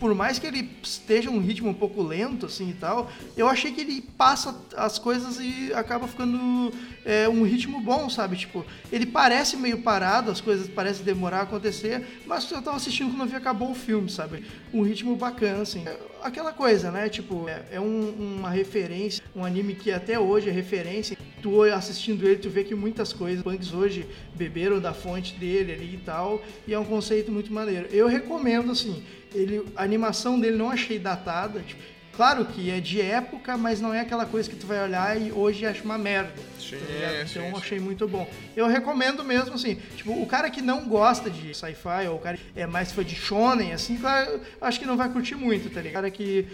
[SPEAKER 1] por mais que ele esteja um ritmo um pouco lento, assim e tal, eu achei que ele passa as coisas e acaba ficando é, um ritmo bom, sabe? Tipo, ele parece meio parado, as coisas parecem demorar a acontecer, mas eu tava assistindo quando eu vi acabou o filme, sabe? Um ritmo bacana, assim. Aquela coisa, né? Tipo, é, é um, uma referência, um anime que até hoje é referência. Tu assistindo ele, tu vê que muitas coisas, punks hoje beberam da fonte dele ali e tal, e é um conceito muito maneiro. Eu recomendo, assim, ele, a animação dele não achei datada. Tipo, claro que é de época, mas não é aquela coisa que tu vai olhar e hoje acha uma merda.
[SPEAKER 3] Sim,
[SPEAKER 1] tá
[SPEAKER 3] sim,
[SPEAKER 1] então achei muito bom. Eu recomendo mesmo, assim, tipo, o cara que não gosta de sci-fi, ou o cara que é mais fã de shonen, assim, claro, acho que não vai curtir muito, tá ligado? O cara que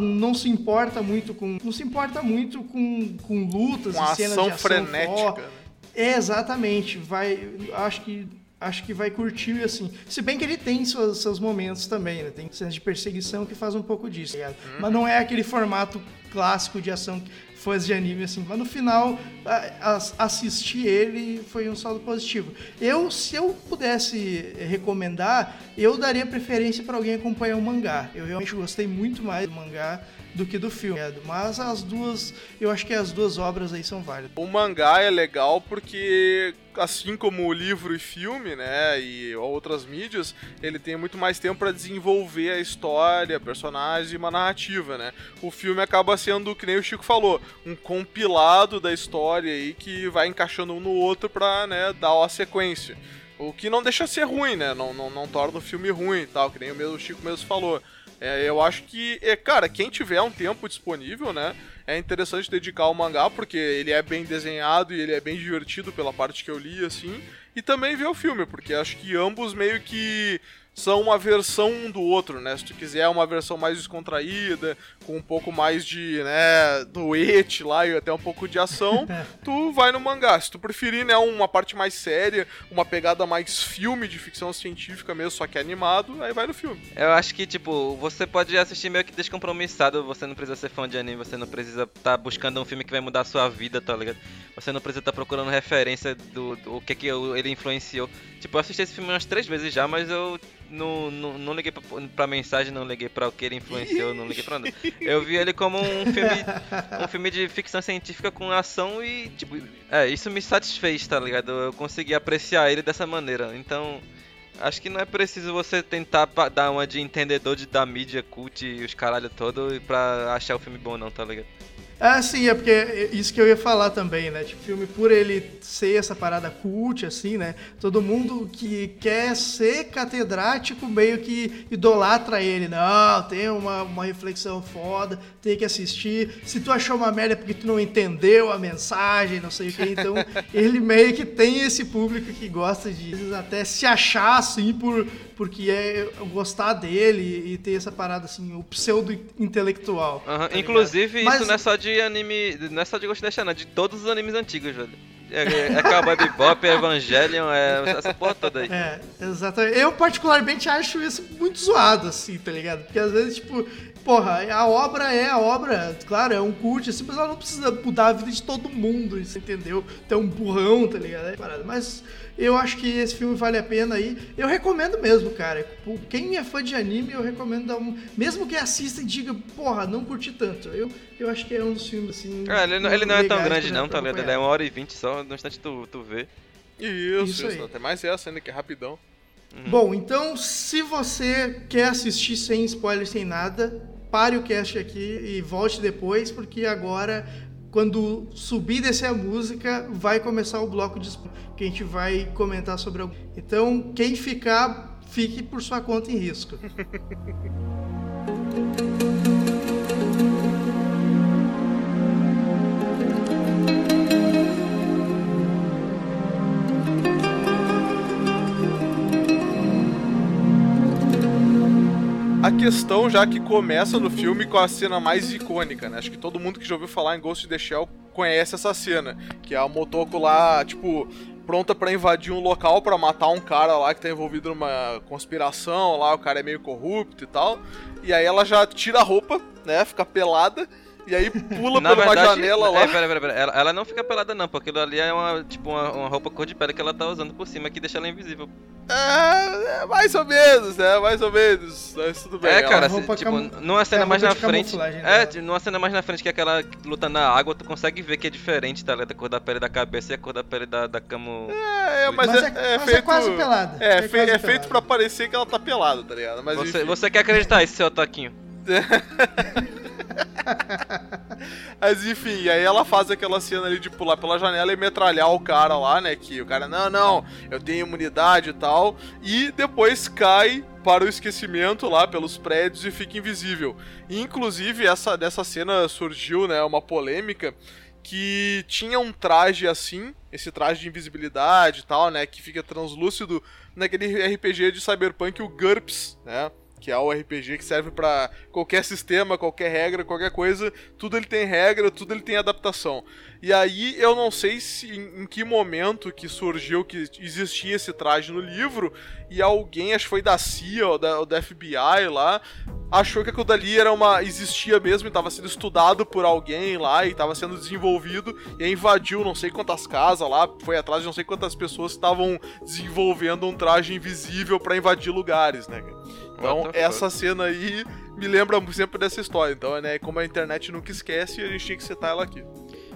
[SPEAKER 1] não se importa muito com não se importa muito com, com lutas
[SPEAKER 3] com
[SPEAKER 1] e cenas ação de
[SPEAKER 3] ação frenética. Né?
[SPEAKER 1] É, exatamente, vai, acho que acho que vai curtir, assim. Se bem que ele tem seus, seus momentos também, né? Tem cenas de perseguição que faz um pouco disso, tá uhum. Mas não é aquele formato clássico de ação que fãs de anime, assim. Mas no final, a, a, assistir ele foi um saldo positivo. Eu, se eu pudesse recomendar, eu daria preferência para alguém acompanhar o mangá. Eu realmente gostei muito mais do mangá do que do filme. Mas as duas, eu acho que as duas obras aí são válidas.
[SPEAKER 3] O mangá é legal porque, assim como o livro e filme, né, e outras mídias, ele tem muito mais tempo para desenvolver a história, personagens e uma narrativa, né. O filme acaba sendo, que nem o Chico falou, um compilado da história aí que vai encaixando um no outro pra, né, dar uma sequência. O que não deixa ser ruim, né? Não, não, não torna o filme ruim e tal, que nem o, mesmo, o Chico mesmo falou. É, eu acho que, é, cara, quem tiver um tempo disponível, né? É interessante dedicar ao mangá, porque ele é bem desenhado e ele é bem divertido pela parte que eu li, assim. e também ver o filme, porque acho que ambos meio que são uma versão um do outro, né? Se tu quiser uma versão mais descontraída, com um pouco mais de, né, doete lá e até um pouco de ação, [LAUGHS] tu vai no mangá. Se tu preferir, né, uma parte mais séria, uma pegada mais filme de ficção científica mesmo, só que animado, aí vai no filme.
[SPEAKER 2] Eu acho que, tipo, você pode assistir meio que descompromissado, você não precisa ser fã de anime, você não precisa estar tá buscando um filme que vai mudar a sua vida, tá ligado? Você não precisa estar tá procurando referência do, do, que que ele influenciou. Tipo, eu assisti esse filme umas três vezes já, mas eu não, não, não liguei pra, pra, mensagem, não liguei pra o que ele influenciou, não liguei pra nada. Eu vi ele como um filme, um filme de ficção científica com ação e, tipo, é, isso me satisfez, tá ligado? Eu consegui apreciar ele dessa maneira. Então, acho que não é preciso você tentar dar uma de entendedor de, da mídia cult e os caralho todo pra achar o filme bom, não, tá ligado?
[SPEAKER 1] Ah, sim, é porque é isso que eu ia falar também, né? Tipo, filme por ele ser essa parada cult, assim, né? Todo mundo que quer ser catedrático meio que idolatra ele. Não, tem uma, uma reflexão foda, tem que assistir. Se tu achou uma merda porque tu não entendeu a mensagem, não sei o que, então [LAUGHS] ele meio que tem esse público que gosta de até se achar assim por, porque é gostar dele e ter essa parada assim, o pseudo intelectual.
[SPEAKER 2] Uhum. Tá Inclusive, Mas... isso não é só de anime, não é só de Ghost in não, é de todos os animes antigos, velho. É, é, é Cowboy [LAUGHS] Bebop, é Evangelion, é essa porra toda aí.
[SPEAKER 1] É, exatamente. Eu particularmente acho isso muito zoado, assim, tá ligado? Porque às vezes, tipo, porra, a obra é a obra, claro, é um cult, assim, mas ela não precisa mudar a vida de todo mundo, entendeu? Tem um burrão, tá ligado? É parada. Mas eu acho que esse filme vale a pena aí. Eu recomendo mesmo, cara. Quem é fã de anime, eu recomendo dar um. Mesmo que assista e diga, porra, não curti tanto. Eu, eu acho que é um dos filmes assim.
[SPEAKER 2] É, ele, não, ele não é tão grande, não, tá ligado? Ele é uma hora e vinte só, no instante tu, tu vê.
[SPEAKER 3] Isso, isso, isso até mais essa ainda que é rapidão.
[SPEAKER 1] Uhum. Bom, então se você quer assistir sem spoiler, sem nada, pare o cast aqui e volte depois, porque agora quando subir e descer a música, vai começar o bloco de que a gente vai comentar sobre algo. Então, quem ficar, fique por sua conta em risco. [LAUGHS]
[SPEAKER 3] a questão já que começa no filme com a cena mais icônica, né? Acho que todo mundo que já ouviu falar em Ghost in the Shell conhece essa cena, que é a Motoko lá, tipo, pronta para invadir um local para matar um cara lá que tá envolvido numa conspiração, lá o cara é meio corrupto e tal. E aí ela já tira a roupa, né? Fica pelada e aí pula Na por verdade, uma janela lá.
[SPEAKER 2] É, pera, pera, pera. Ela, ela, não fica pelada não, porque aquilo ali é uma, tipo, uma, uma, roupa cor de pele que ela tá usando por cima que deixa ela invisível.
[SPEAKER 3] É, é mais ou menos, né? Mais ou menos. Mas tudo bem.
[SPEAKER 2] É, cara, se, tipo, cam... numa cena é mais na frente. É, tipo, numa cena mais na frente que aquela luta na água, tu consegue ver que é diferente, tá? Da cor da pele da cabeça e a cor da pele da, da cama.
[SPEAKER 3] É, é mas, mas, é, é, mas é feito... é quase pelada. É, é, fe... é feito pra parecer que ela tá pelada, tá ligado? Mas,
[SPEAKER 2] você, você quer acreditar isso, seu ataquinho? [LAUGHS] [LAUGHS]
[SPEAKER 3] Mas enfim, aí ela faz aquela cena ali de pular pela janela e metralhar o cara lá, né? Que o cara, não, não, eu tenho imunidade e tal. E depois cai para o esquecimento lá pelos prédios e fica invisível. Inclusive, essa, dessa cena surgiu, né, uma polêmica que tinha um traje assim, esse traje de invisibilidade e tal, né, que fica translúcido naquele RPG de Cyberpunk, o GURPS, né? Que é o RPG que serve para qualquer sistema, qualquer regra, qualquer coisa, tudo ele tem regra, tudo ele tem adaptação. E aí eu não sei se em, em, que momento que surgiu que existia esse traje no livro e alguém, acho que foi da CIA ou da, ou da FBI lá, achou que aquilo dali era uma existia mesmo e estava sendo estudado por alguém lá e estava sendo desenvolvido e aí invadiu não sei quantas casas lá, foi atrás de não sei quantas pessoas estavam desenvolvendo um traje invisível para invadir lugares, né? Então, essa cena aí me lembra sempre dessa história. Então, né, como a internet nunca esquece, a gente tinha que citar ela aqui.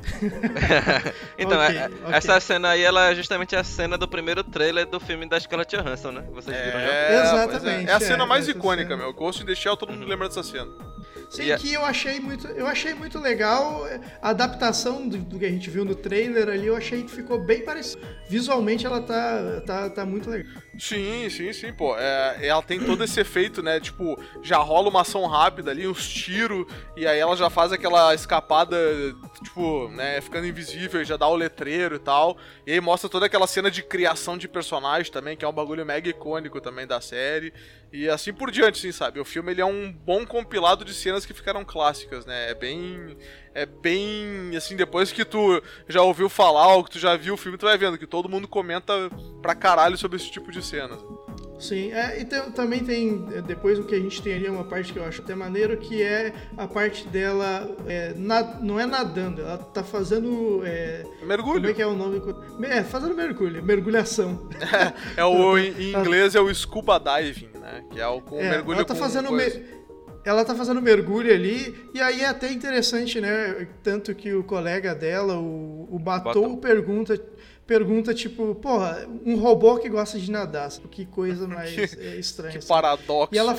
[SPEAKER 3] [LAUGHS]
[SPEAKER 2] então, okay, é, okay. essa cena aí, ela é justamente a cena do primeiro trailer do filme da Scarlett Johansson, né?
[SPEAKER 3] Vocês viram já? É, Exatamente. É. é a cena é, mais icônica, cena. meu. Ghost in the Shell, todo mundo uhum. lembra dessa cena.
[SPEAKER 1] Sim, que eu achei muito, eu achei muito legal a adaptação do, do, que a gente viu no trailer ali, eu achei que ficou bem parecido. Visualmente ela tá, tá, tá muito legal.
[SPEAKER 3] Sim, sim, sim, pô. É, ela tem todo esse efeito, né? Tipo, já rola uma ação rápida ali, uns tiros, e aí ela já faz aquela escapada tipo, né, ficando invisível, já dá o letreiro e tal. E aí mostra toda aquela cena de criação de personagem também, que é um bagulho mega icônico também da série. E assim por diante, sim, sabe? O filme ele é um bom compilado de cenas que ficaram clássicas, né? É bem. É bem. Assim, depois que tu já ouviu falar ou que tu já viu o filme, tu vai vendo que todo mundo comenta pra caralho sobre esse tipo de cenas.
[SPEAKER 1] Sim, é, e tem, também tem, é, depois o que a gente tem ali, é uma parte que eu acho até maneiro, que é a parte dela, é, na, não é nadando, ela tá fazendo... É,
[SPEAKER 3] mergulho.
[SPEAKER 1] Como é que é o nome? É, fazendo mergulho, mergulhação. [LAUGHS]
[SPEAKER 3] É, é o, [LAUGHS] em inglês é o scuba diving, né, que é o com é, mergulho
[SPEAKER 1] ela tá fazendo ela tá fazendo mergulho ali, e aí é até interessante, né? Tanto que o colega dela, o, o Batou, Batou. pergunta pergunta tipo, porra, um robô que gosta de nadar, que coisa [LAUGHS] mais que, é, estranha.
[SPEAKER 3] Que assim. paradoxo.
[SPEAKER 1] E ela,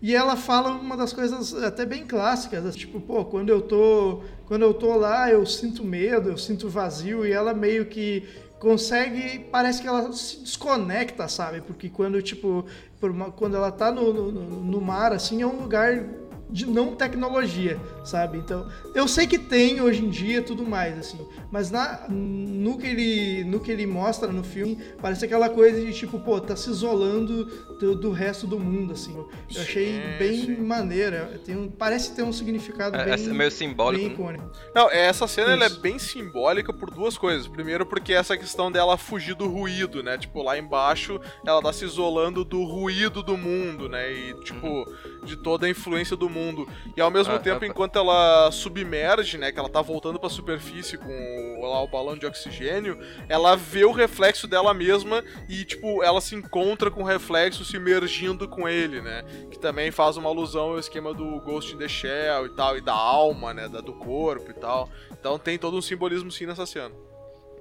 [SPEAKER 1] e ela fala uma das coisas até bem clássicas, tipo, pô, quando eu tô, quando eu tô lá, eu sinto medo, eu sinto vazio, e ela meio que consegue, parece que ela se desconecta, sabe? Porque quando, tipo, quando ela tá no, no, no mar, assim, é um lugar de não tecnologia, sabe? Então, eu sei que tem hoje em dia tudo mais, assim, mas na, no, que ele, no que ele mostra no filme, parece aquela coisa de tipo, pô, tá se isolando do, do resto do mundo, assim. Eu achei sim, bem sim. maneira. Tem um, parece ter um significado é, bem.
[SPEAKER 2] É meio simbólico.
[SPEAKER 1] Bem icônico.
[SPEAKER 3] Não, essa cena ela é bem simbólica por duas coisas. Primeiro, porque essa questão dela fugir do ruído, né? Tipo, lá embaixo ela tá se isolando do ruído do mundo, né? E, tipo, uhum. de toda a influência do mundo mundo. E ao mesmo ah, tempo, enquanto ela submerge, né, que ela tá voltando pra superfície com lá, o balão de oxigênio, ela vê o reflexo dela mesma e, tipo, ela se encontra com o reflexo se emergindo com ele, né? Que também faz uma alusão ao esquema do Ghost in the Shell e tal, e da alma, né, da, do corpo e tal. Então tem todo um simbolismo sim nessa cena.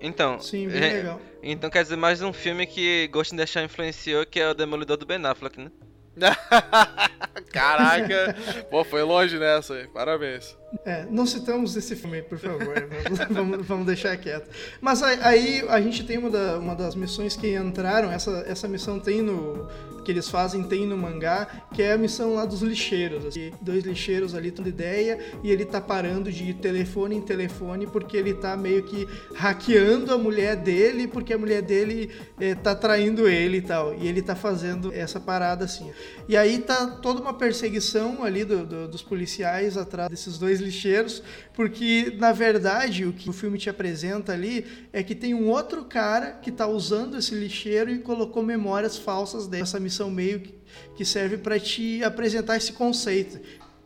[SPEAKER 2] Então,
[SPEAKER 1] Sim, bem é, legal.
[SPEAKER 2] Então quer dizer mais um filme que Ghost in the Shell influenciou, que é o Demolidor do Ben Affleck, né? [LAUGHS]
[SPEAKER 3] Caraca! Pô, foi longe nessa. Parabéns.
[SPEAKER 1] É, não citamos esse filme, por favor. [LAUGHS] vamos, vamos, deixar quieto. Mas aí a gente tem uma, da, uma das missões que entraram. Essa, essa missão tem no. que eles fazem tem no mangá, que é a missão lá dos lixeiros. Assim, dois lixeiros ali tendo ideia e ele tá parando de telefone em telefone porque ele tá meio que hackeando a mulher dele, porque a mulher dele é, tá traindo ele e tal. E ele tá fazendo essa parada assim. E aí tá toda uma perseguição ali do, do, dos policiais atrás desses dois lixeiros, porque na verdade o que o filme te apresenta ali é que tem um outro cara que está usando esse lixeiro e colocou memórias falsas dessa missão meio que, que serve para te apresentar esse conceito.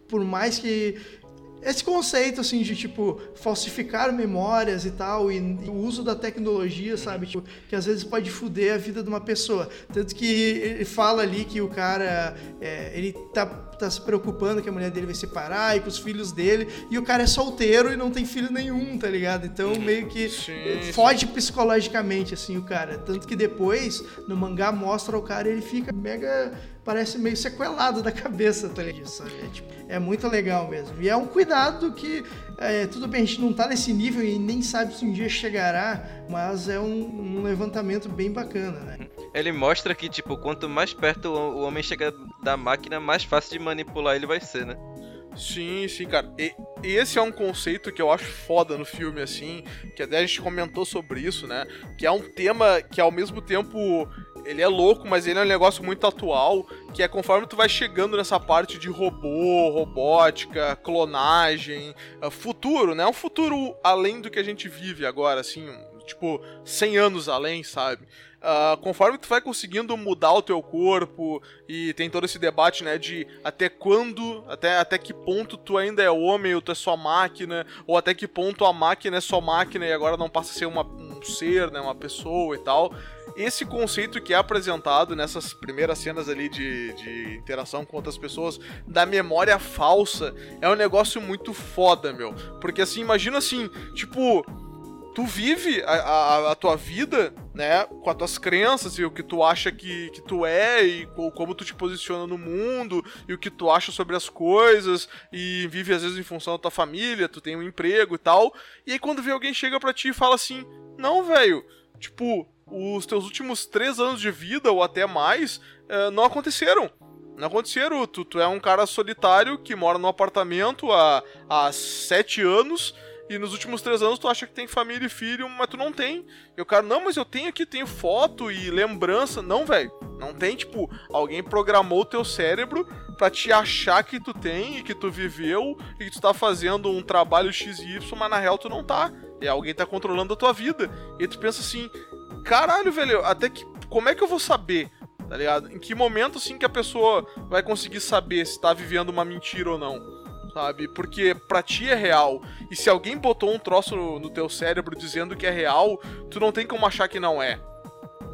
[SPEAKER 1] Por mais que esse conceito, assim, de, tipo, falsificar memórias e tal, e, e o uso da tecnologia, sabe? Tipo, que às vezes pode fuder a vida de uma pessoa. Tanto que ele fala ali que o cara, é, ele tá, tá se preocupando que a mulher dele vai separar e com os filhos dele, e o cara é solteiro e não tem filho nenhum, tá ligado? Então, meio que sim. psicologicamente, assim, o cara. Tanto que depois, no mangá, mostra o cara ele fica mega parece meio sequelado da cabeça, tá ligado? É, tipo, é, muito legal mesmo. E é um cuidado que, é, tudo bem, a gente não tá nesse nível e nem sabe se um dia chegará, mas é um, um levantamento bem bacana, né?
[SPEAKER 2] Ele mostra que, tipo, quanto mais perto o homem chega da máquina, mais fácil de manipular ele vai ser, né?
[SPEAKER 3] Sim, sim, cara. E, e, esse é um conceito que eu acho foda no filme, assim, que até a gente comentou sobre isso, né? Que é um tema que ao mesmo tempo ele é louco, mas ele é um negócio muito atual, que é conforme tu vai chegando nessa parte de robô, robótica, clonagem, uh, futuro, né? Um futuro além do que a gente vive agora, assim, tipo, 100 anos além, sabe? Uh, conforme tu vai conseguindo mudar o teu corpo e tem todo esse debate, né, de até quando, até, até que ponto tu ainda é homem ou tu é só máquina, ou até que ponto a máquina é só máquina e agora não passa a ser uma, um ser, né, uma pessoa e tal esse conceito que é apresentado nessas primeiras cenas ali de, de interação com outras pessoas, da memória falsa, é um negócio muito foda, meu. Porque assim, imagina assim, tipo, tu vive a, a, a, tua vida, né, com as tuas crenças e o que tu acha que, que tu é e como tu te posiciona no mundo e o que tu acha sobre as coisas e vive às vezes em função da tua família, tu tem um emprego e tal. E aí quando vem alguém chega para ti e fala assim: "Não, velho, tipo, os teus últimos três anos de vida ou até mais uh, não aconteceram. Não aconteceram. Tu, tu é um cara solitário que mora num apartamento há, há sete anos e nos últimos três anos tu acha que tem família e filho, mas tu não tem. E o cara, não, mas eu tenho aqui, tenho foto e lembrança. Não, velho. Não tem, tipo, alguém programou o teu cérebro para te achar que tu tem e que tu viveu e que tu tá fazendo um trabalho XY, mas na real tu não tá. E alguém tá controlando a tua vida. E tu pensa assim, caralho, velho, até que. Como é que eu vou saber? Tá ligado? Em que momento assim que a pessoa vai conseguir saber se tá vivendo uma mentira ou não? Sabe? Porque pra ti é real. E se alguém botou um troço no, no teu cérebro dizendo que é real, tu não tem como achar que não é.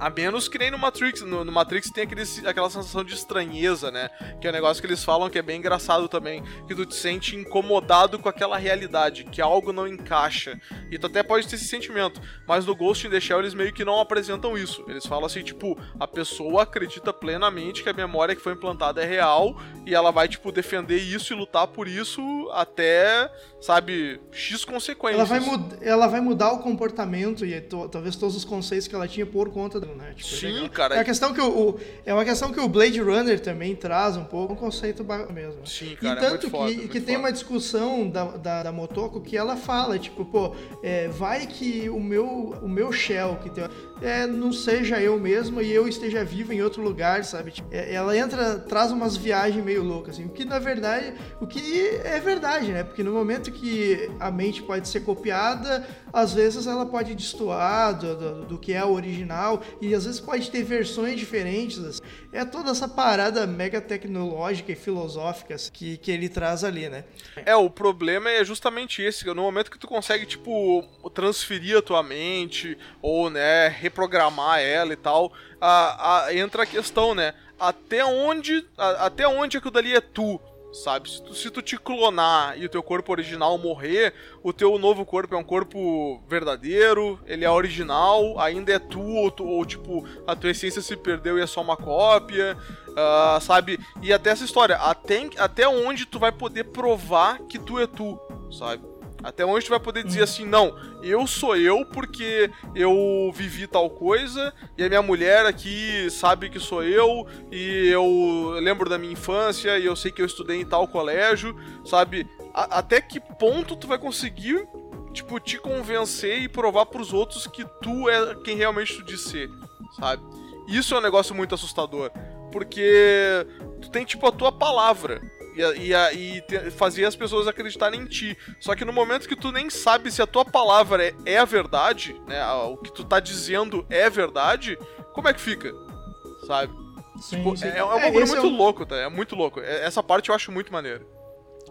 [SPEAKER 3] A menos que nem no Matrix. No, no, Matrix tem aquele, aquela sensação de estranheza, né? Que é um negócio que eles falam que é bem engraçado também. Que tu te sente incomodado com aquela realidade, que algo não encaixa. E tu até pode ter esse sentimento. Mas no Ghost in the Shell eles meio que não apresentam isso. Eles falam assim, tipo, a pessoa acredita plenamente que a memória que foi implantada é real. E ela vai, tipo, defender isso e lutar por isso até, sabe, X consequências.
[SPEAKER 1] Ela vai, ela vai mudar o comportamento e talvez todos os conceitos que ela tinha por conta da né?
[SPEAKER 3] Tipo, Sim, cara.
[SPEAKER 1] É uma questão que o, o, é uma questão que o Blade Runner também traz um pouco, um conceito mesmo.
[SPEAKER 3] Sim, cara.
[SPEAKER 1] E tanto
[SPEAKER 3] é foda,
[SPEAKER 1] que, que tem uma discussão da, da, da, Motoko que ela fala, tipo, pô, é, vai que o meu, o meu shell que tem, é, não seja eu mesmo e eu esteja vivo em outro lugar, sabe? Tipo, é, ela entra, traz umas viagens meio loucas, assim, o que na verdade, o que é verdade, né? Porque no momento que a mente pode ser copiada, às vezes ela pode destoar do, do, do que é o original e às vezes pode ter versões diferentes. Assim. É toda essa parada mega tecnológica e filosófica assim, que, que ele traz ali, né?
[SPEAKER 3] É, o problema é justamente esse, no momento que tu consegue, tipo, transferir a tua mente ou, né, reprogramar ela e tal, a, a, entra a questão, né? Até onde, a, até onde aquilo dali é tu? Sabe? Se tu, se tu, te clonar e o teu corpo original morrer, o teu novo corpo é um corpo verdadeiro, ele é original, ainda é tu, ou, tu, ou tipo, a tua essência se perdeu e é só uma cópia, uh, sabe? E até essa história, até, até onde tu vai poder provar que tu é tu, sabe? Até onde tu vai poder dizer assim, não, eu sou eu porque eu vivi tal coisa e a minha mulher aqui sabe que sou eu e eu lembro da minha infância e eu sei que eu estudei em tal colégio, sabe? A até que ponto tu vai conseguir, tipo, te convencer e provar pros outros que tu é quem realmente tu diz ser, sabe? Isso é um negócio muito assustador, porque tu tem, tipo, a tua palavra e, e, e te, fazer as pessoas acreditarem em ti. Só que no momento que tu nem sabe se a tua palavra é, é a verdade, né? O que tu tá dizendo é verdade, como é que fica? Sabe? Sim, tipo, sim. É, é um é, bagulho muito é um... louco, tá? É muito louco. É, essa parte eu acho muito maneiro.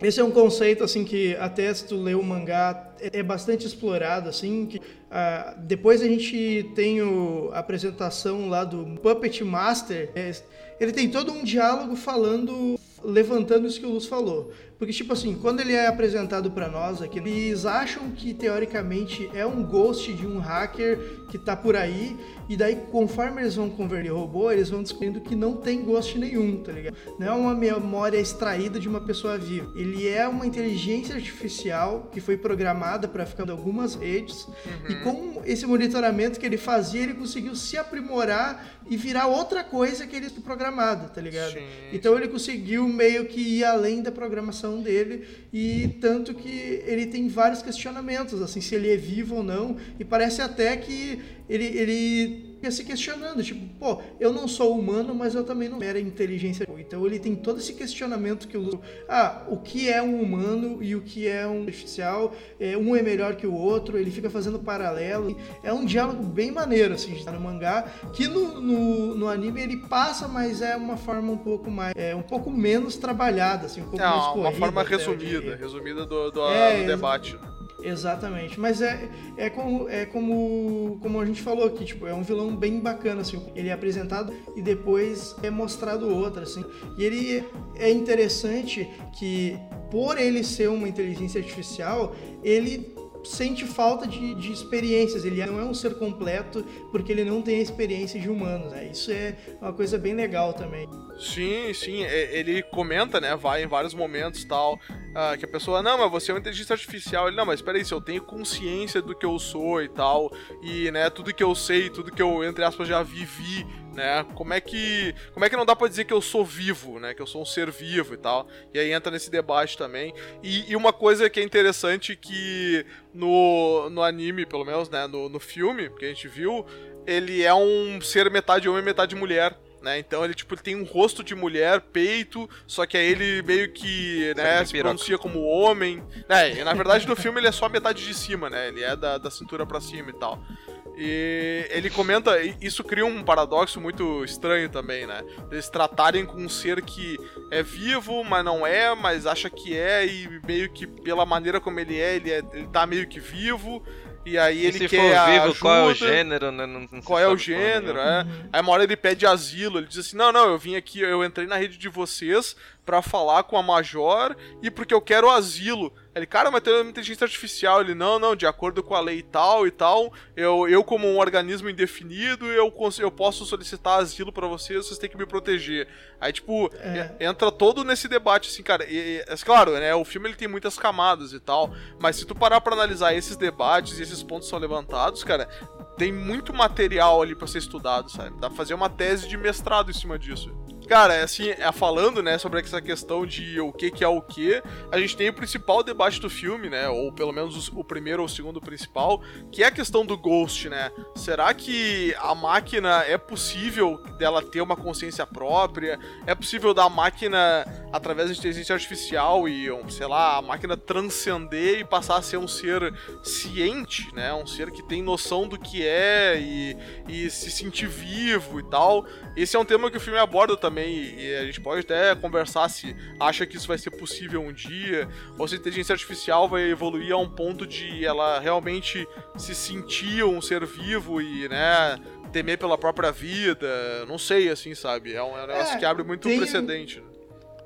[SPEAKER 1] Esse é um conceito assim que até se tu lê o mangá é, é bastante explorado assim. Que, uh, depois a gente tem o, a apresentação lá do Puppet Master. É, ele tem todo um diálogo falando levantando isso que o Luz falou. Porque, tipo assim, quando ele é apresentado para nós aqui, eles acham que teoricamente é um ghost de um hacker que tá por aí, e daí, conforme eles vão converter robô, eles vão descobrindo que não tem ghost nenhum, tá ligado? Não é uma memória extraída de uma pessoa viva. Ele é uma inteligência artificial que foi programada para ficar em algumas redes, uhum. e com esse monitoramento que ele fazia, ele conseguiu se aprimorar e virar outra coisa que ele foi programado, tá ligado? Sim. Então ele conseguiu meio que ir além da programação dele e tanto que ele tem vários questionamentos, assim, se ele é vivo ou não, e parece até que ele, ele fica se questionando, tipo, pô, eu não sou humano, mas eu também não era inteligência. Então ele tem todo esse questionamento que o ah, o que é um humano e o que é um artificial, é, um é melhor que o outro, ele fica fazendo paralelo. É um diálogo bem maneiro, assim, no mangá, que no, no, no, anime ele passa, mas é uma forma um pouco mais, é um pouco menos trabalhada, assim, um pouco
[SPEAKER 3] não,
[SPEAKER 1] mais
[SPEAKER 3] corrida. Uma forma resumida, resumida do, do, é, do debate.
[SPEAKER 1] Exatamente, mas é, é, como, é como, como a gente falou aqui, tipo, é um vilão bem bacana, assim, ele é apresentado e depois é mostrado outro, assim, e ele é interessante que, por ele ser uma inteligência artificial, ele sente falta de, de experiências. Ele não é um ser completo porque ele não tem a experiência de humanos. Né? Isso é uma coisa bem legal também.
[SPEAKER 3] Sim, sim. É, ele comenta, né? Vai em vários momentos tal. Uh, que a pessoa, não, mas você é uma inteligência artificial. Ele, não, mas espera aí, se eu tenho consciência do que eu sou e tal, e, né, tudo que eu sei, tudo que eu, entre aspas, já vivi, né, como é que, como é que não dá pra dizer que eu sou vivo, né, que eu sou um ser vivo e tal. E aí entra nesse debate também. E, e uma coisa que é interessante que no, no anime, pelo menos, né, no, no filme que a gente viu, ele é um ser metade homem, metade mulher né? Então ele tipo ele tem um rosto de mulher, peito, só que aí ele meio que, né, se pronuncia como homem. É, e na verdade no filme ele é só a metade de cima, né? Ele é da, da cintura para cima e tal. E ele comenta, isso cria um paradoxo muito estranho também, né? Eles tratarem com um ser que é vivo, mas não é, mas acha que é, e meio que pela maneira como ele é, ele, é, ele tá meio que vivo. E aí e ele
[SPEAKER 2] se
[SPEAKER 3] quer
[SPEAKER 2] for vivo,
[SPEAKER 3] ajuda,
[SPEAKER 2] qual é o gênero, né? Não, não
[SPEAKER 3] qual é o gênero, é. Aí uma hora ele pede asilo, ele diz assim, não, não, eu vim aqui, eu entrei na rede de vocês para falar com a Major e porque eu quero asilo. Ele, cara, mas tem uma inteligência artificial. Ele, não, não, de acordo com a lei tal e tal, eu, eu como um organismo indefinido, eu, eu posso solicitar asilo para vocês, vocês têm que me proteger. Aí, tipo, é. entra todo nesse debate, assim, cara. E, e, é claro, né, o filme ele tem muitas camadas e tal, mas se tu parar pra analisar esses debates e esses pontos são levantados, cara, tem muito material ali para ser estudado, sabe? Dá pra fazer uma tese de mestrado em cima disso. Cara, é assim, é, falando, né, sobre essa questão de o que que é o que, a gente tem o principal debate do filme, né, ou pelo menos o, o primeiro ou o segundo principal, que é a questão do Ghost, né? Será que a máquina é possível dela ter uma consciência própria? É possível da máquina, através da inteligência artificial e, sei lá, a máquina transcender e passar a ser um ser ciente, né? Um ser que tem noção do que é e, e se sentir vivo e tal. Esse é um tema que o filme aborda também, e a gente pode até conversar se acha que isso vai ser possível um dia, ou se a inteligência artificial vai evoluir a um ponto de ela realmente se sentir um ser vivo e, né, temer pela própria vida. Não sei, assim, sabe? É um, é um negócio é, que abre muito tem... precedente. Né?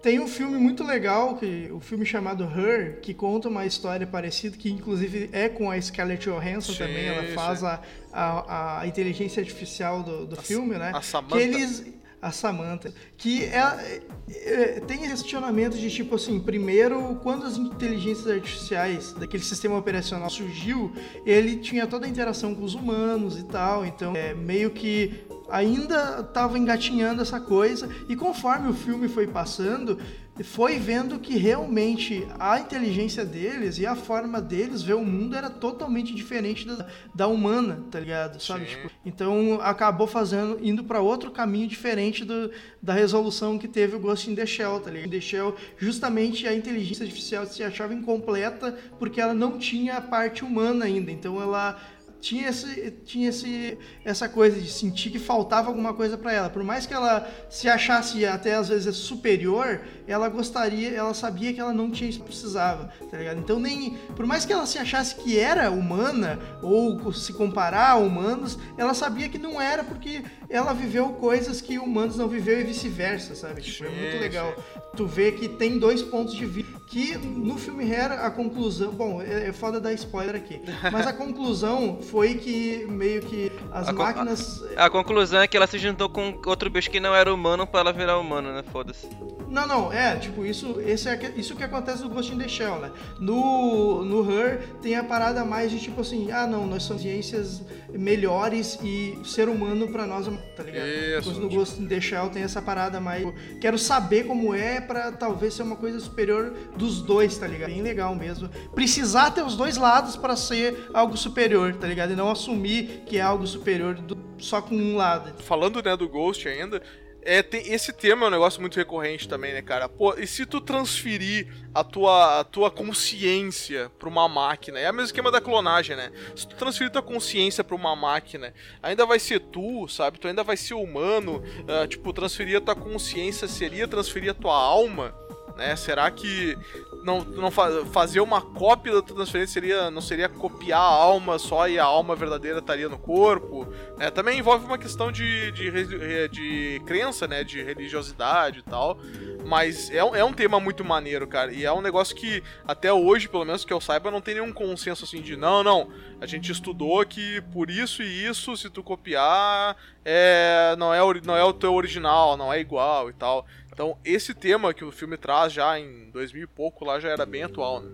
[SPEAKER 1] Tem um filme muito legal, que o um filme chamado Her, que conta uma história parecida, que inclusive é com a Scarlett Johansson sim, também, ela faz a, a, a, inteligência artificial do, do a, filme, né?
[SPEAKER 3] A Samantha.
[SPEAKER 1] Que eles, a Samantha, que é, é, é, tem esse questionamento de tipo assim, primeiro, quando as inteligências artificiais daquele sistema operacional surgiu, ele tinha toda a interação com os humanos e tal, então é meio que ainda estava engatinhando essa coisa e conforme o filme foi passando, foi vendo que realmente a inteligência deles e a forma deles ver o mundo era totalmente diferente da, da humana, tá ligado? Sabe? Tipo, então acabou fazendo indo para outro caminho diferente do, da resolução que teve o Ghost in the Shell, tá ligado? In the Shell, justamente a inteligência artificial se achava incompleta porque ela não tinha a parte humana ainda. Então ela tinha, esse, tinha esse, essa coisa de sentir que faltava alguma coisa para ela. Por mais que ela se achasse até às vezes superior, ela gostaria, ela sabia que ela não tinha isso que precisava, tá ligado? Então nem, por mais que ela se achasse que era humana ou se comparar a humanos, ela sabia que não era porque ela viveu coisas que humanos não viveu e vice-versa, sabe? Tipo, é muito legal. Tu vê que tem dois pontos de vista que no filme Hair a conclusão, bom, é, é foda dar spoiler aqui, mas a [LAUGHS] conclusão foi que meio que as a máquinas
[SPEAKER 2] a, a, conclusão é que ela se juntou com outro bicho que não era humano para ela virar humano, né? Foda-se.
[SPEAKER 1] Não, não, é, tipo, isso, esse é, isso que acontece no Ghost in the Shell, né? No, no Her tem a parada mais de tipo assim, ah não, nós somos ciências melhores e ser humano para nós, tá ligado? Isso. No Ghost in the Shell tem essa parada mais, quero saber como é para talvez ser uma coisa superior dos dois, tá ligado? Bem legal mesmo. Precisar ter os dois lados para ser algo superior, tá ligado? E não assumir que é algo superior do, só com um lado.
[SPEAKER 3] Falando, né, do Ghost ainda, é, tem, esse tema é um negócio muito recorrente também, né, cara? Pô, e se tu transferir a tua, a tua consciência pra uma máquina? É o mesmo esquema da clonagem, né? Se tu transferir tua consciência pra uma máquina, ainda vai ser tu, sabe? Tu ainda vai ser humano. Uh, tipo, transferir a tua consciência seria transferir a tua alma? Né? Será que não, não fa fazer uma cópia da transferência seria, não seria copiar a alma só e a alma verdadeira estaria no corpo? Né? Também envolve uma questão de, de, de crença, né? De religiosidade e tal. Mas é, é um tema muito maneiro, cara. E é um negócio que, até hoje, pelo menos que eu saiba, não tem nenhum consenso assim de não, não. A gente estudou que por isso e isso, se tu copiar, é, não, é, não é o teu original, não é igual e tal. Então, esse tema que o filme traz já em 2000 e pouco lá já era bem atual, né?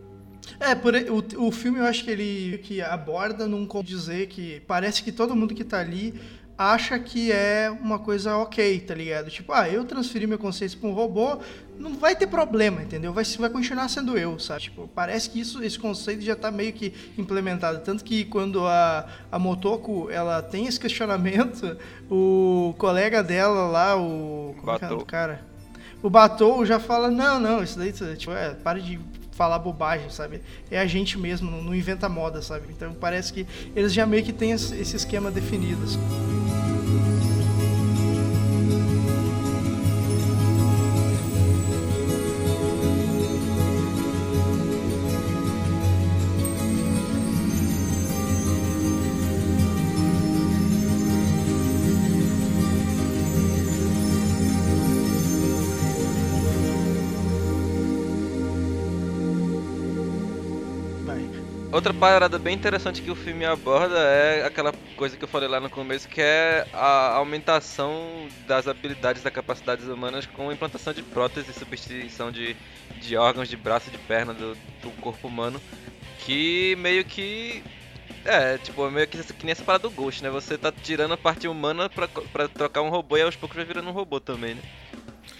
[SPEAKER 1] É, por, o, o filme eu acho que ele que aborda num dizer que parece que todo mundo que tá ali acha que é uma coisa ok, tá ligado? Tipo, ah, eu transferi meu consciência pra um robô, não vai ter problema, entendeu? Vai, vai continuar sendo eu, sabe? Tipo, parece que isso, esse conceito já tá meio que implementado. Tanto que quando a, a Motoko, ela tem esse questionamento, o colega dela lá, o... Como é, é o cara? O Batou já fala, não, não, isso daí, tipo, é, para de falar bobagem, sabe? É a gente mesmo, não, inventa moda, sabe? Então parece que eles já meio que têm esse esquema definido. Assim.
[SPEAKER 2] Outra parada bem interessante que o filme aborda é aquela coisa que eu falei lá no começo, que é a aumentação das habilidades, das capacidades humanas com implantação de próteses, substituição de, de órgãos de braço e de perna do, do corpo humano, que meio que é, tipo, meio que, que nem essa parada do Ghost, né? Você tá tirando a parte humana pra, pra trocar um robô e aos poucos vai virando um robô também, né?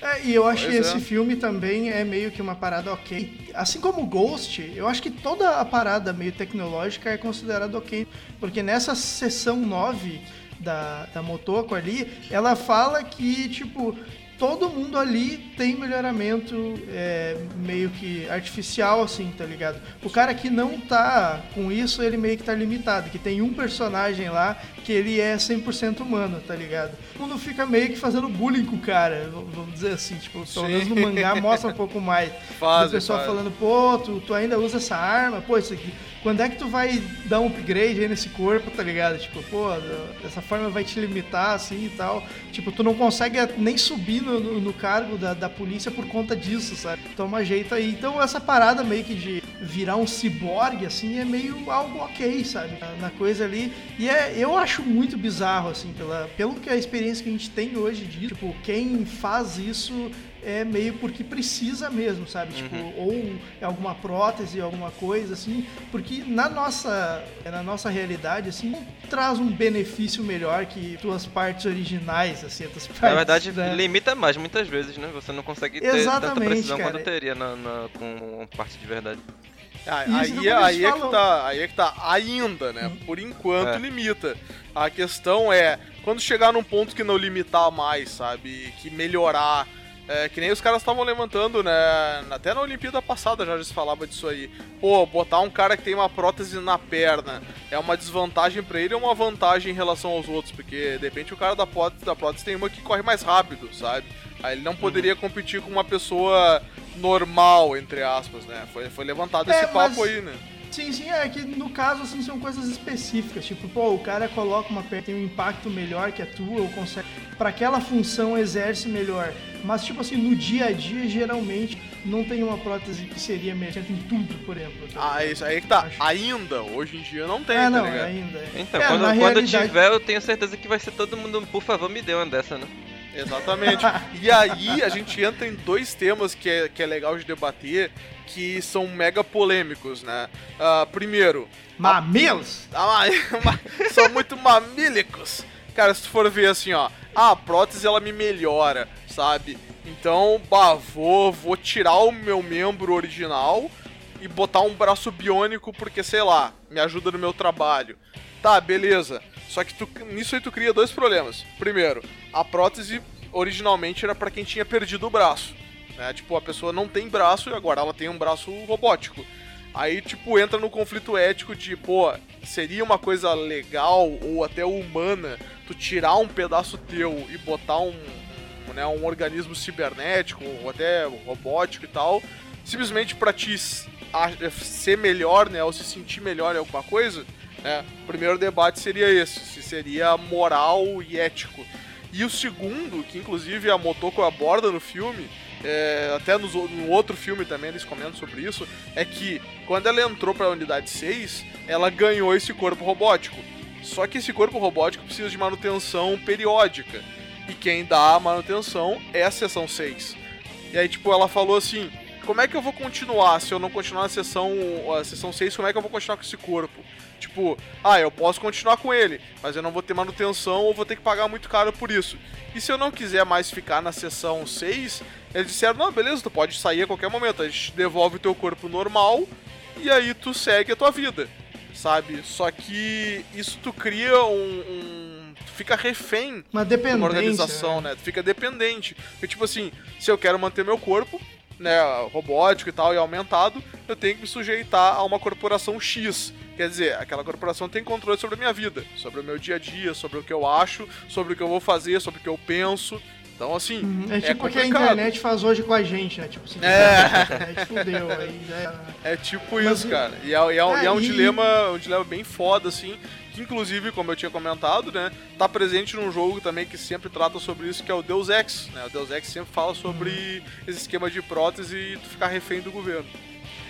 [SPEAKER 1] É, e eu acho pois que é. esse filme também é meio que uma parada ok. Assim como Ghost, eu acho que toda a parada meio tecnológica é considerada ok. Porque nessa sessão 9 da, da Motoko ali, ela fala que, tipo, todo mundo ali tem melhoramento é, meio que artificial, assim, tá ligado? O cara que não tá com isso, ele meio que tá limitado, que tem um personagem lá que ele é 100% humano, tá ligado? O mundo fica meio que fazendo bullying com o cara, vamos dizer assim, tipo, pelo menos no mangá mostra um pouco mais. [LAUGHS] Faz, o pessoal falando, pô, tu, tu ainda usa essa arma, pô, isso aqui quando é que tu vai dar um upgrade aí nesse corpo, tá ligado? Tipo, pô, dessa forma vai te limitar assim e tal. Tipo, tu não consegue nem subir no, no, no cargo da, da polícia por conta disso, sabe? Toma jeito aí. Então essa parada meio que de virar um ciborgue, assim, é meio algo ok, sabe? Na, na coisa ali. E é, eu acho muito bizarro, assim, pela, pelo que a experiência que a gente tem hoje disso. Tipo, quem faz isso é meio porque precisa mesmo, sabe? Tipo, uhum. Tipo, ou é alguma prótese, alguma coisa assim, porque na nossa, na nossa realidade, assim, não traz um benefício melhor que tuas partes originais, assim, partes,
[SPEAKER 2] Na verdade, né? limita mais muitas vezes, né? Você não consegue ter Exatamente, tanta precisão cara. quanto teria na, na, com parte de verdade.
[SPEAKER 3] Ah, aí, é, aí, é que tá, aí é que tá, ainda, né? Hum. Por enquanto é. limita. A questão é, quando chegar num ponto que não limitar mais, sabe? Que melhorar é, que nem os caras estavam levantando, né? Até na Olimpíada passada já se falava disso aí. Pô, botar um cara que tem uma prótese na perna é uma desvantagem para ele ou uma vantagem em relação aos outros? Porque de repente o cara da prótese, da prótese tem uma que corre mais rápido, sabe? Aí ele não poderia uhum. competir com uma pessoa normal, entre aspas, né? Foi, foi levantado é, esse papo aí, né?
[SPEAKER 1] Sim, sim, é que no caso, assim, são coisas específicas. Tipo, pô, o cara coloca uma perna, tem um impacto melhor que a tua, ou consegue. para aquela função exerce melhor. Mas, tipo assim, no dia a dia, geralmente, não tem uma prótese que seria melhor em tudo, por exemplo.
[SPEAKER 3] Tá ah, isso aí que tá. Acho. Ainda, hoje em dia não tem,
[SPEAKER 1] ah,
[SPEAKER 3] tá
[SPEAKER 1] não,
[SPEAKER 3] ligado?
[SPEAKER 1] ainda. É.
[SPEAKER 2] Então, é, quando, quando realidade... tiver, eu tenho certeza que vai ser todo mundo, por favor, me dê uma dessa, né?
[SPEAKER 3] Exatamente. e aí a gente entra em dois temas que é, que é legal de debater, que são mega polêmicos, né? Uh, primeiro.
[SPEAKER 1] Mamilos?
[SPEAKER 3] A, [LAUGHS] a, são muito mamílicos. Cara, se tu for ver assim, ó. Ah, a prótese ela me melhora, sabe? Então, bah, vou, vou tirar o meu membro original e botar um braço biônico porque, sei lá, me ajuda no meu trabalho. Tá, beleza. Só que tu, nisso aí tu cria dois problemas. Primeiro, a prótese originalmente era para quem tinha perdido o braço. Né? Tipo, a pessoa não tem braço e agora ela tem um braço robótico. Aí, tipo, entra no conflito ético de, pô, seria uma coisa legal ou até humana tu tirar um pedaço teu e botar um, um, né, um organismo cibernético ou até robótico e tal, simplesmente pra te ser melhor, né, ou se sentir melhor em alguma coisa, né? O primeiro debate seria esse, se seria moral e ético. E o segundo, que inclusive a Motoko aborda no filme, é, até no, outro filme também eles comentam sobre isso, é que quando ela entrou para a unidade 6, ela ganhou esse corpo robótico. Só que esse corpo robótico precisa de manutenção periódica. E quem dá a manutenção é a seção 6. E aí, tipo, ela falou assim: como é que eu vou continuar se eu não continuar na sessão, a sessão 6? Como é que eu vou continuar com esse corpo? Tipo, ah, eu posso continuar com ele, mas eu não vou ter manutenção ou vou ter que pagar muito caro por isso. E se eu não quiser mais ficar na sessão 6, eles disseram: não, beleza, tu pode sair a qualquer momento, a gente devolve o teu corpo normal e aí tu segue a tua vida, sabe? Só que isso tu cria um. um tu fica refém
[SPEAKER 1] uma
[SPEAKER 3] uma organização, né? né? Tu fica dependente. Porque, tipo assim, se eu quero manter meu corpo, né, robótico e tal, e aumentado, eu tenho que me sujeitar a uma corporação X. Quer dizer, aquela corporação tem controle sobre a minha vida, sobre o meu dia a dia, sobre o que eu acho, sobre o que eu vou fazer, sobre o que eu penso. Então, assim.
[SPEAKER 1] Uhum. É tipo o que a internet faz hoje com a gente, né? Tipo, assim, é. a internet fudeu, aí já
[SPEAKER 3] É tipo Mas, isso, cara. E é, é, é, é um, dilema, um dilema bem foda, assim. Inclusive, como eu tinha comentado, né? Tá presente num jogo também que sempre trata sobre isso, que é o Deus Ex. Né? O Deus Ex sempre fala sobre esse esquema de prótese e tu ficar refém do governo.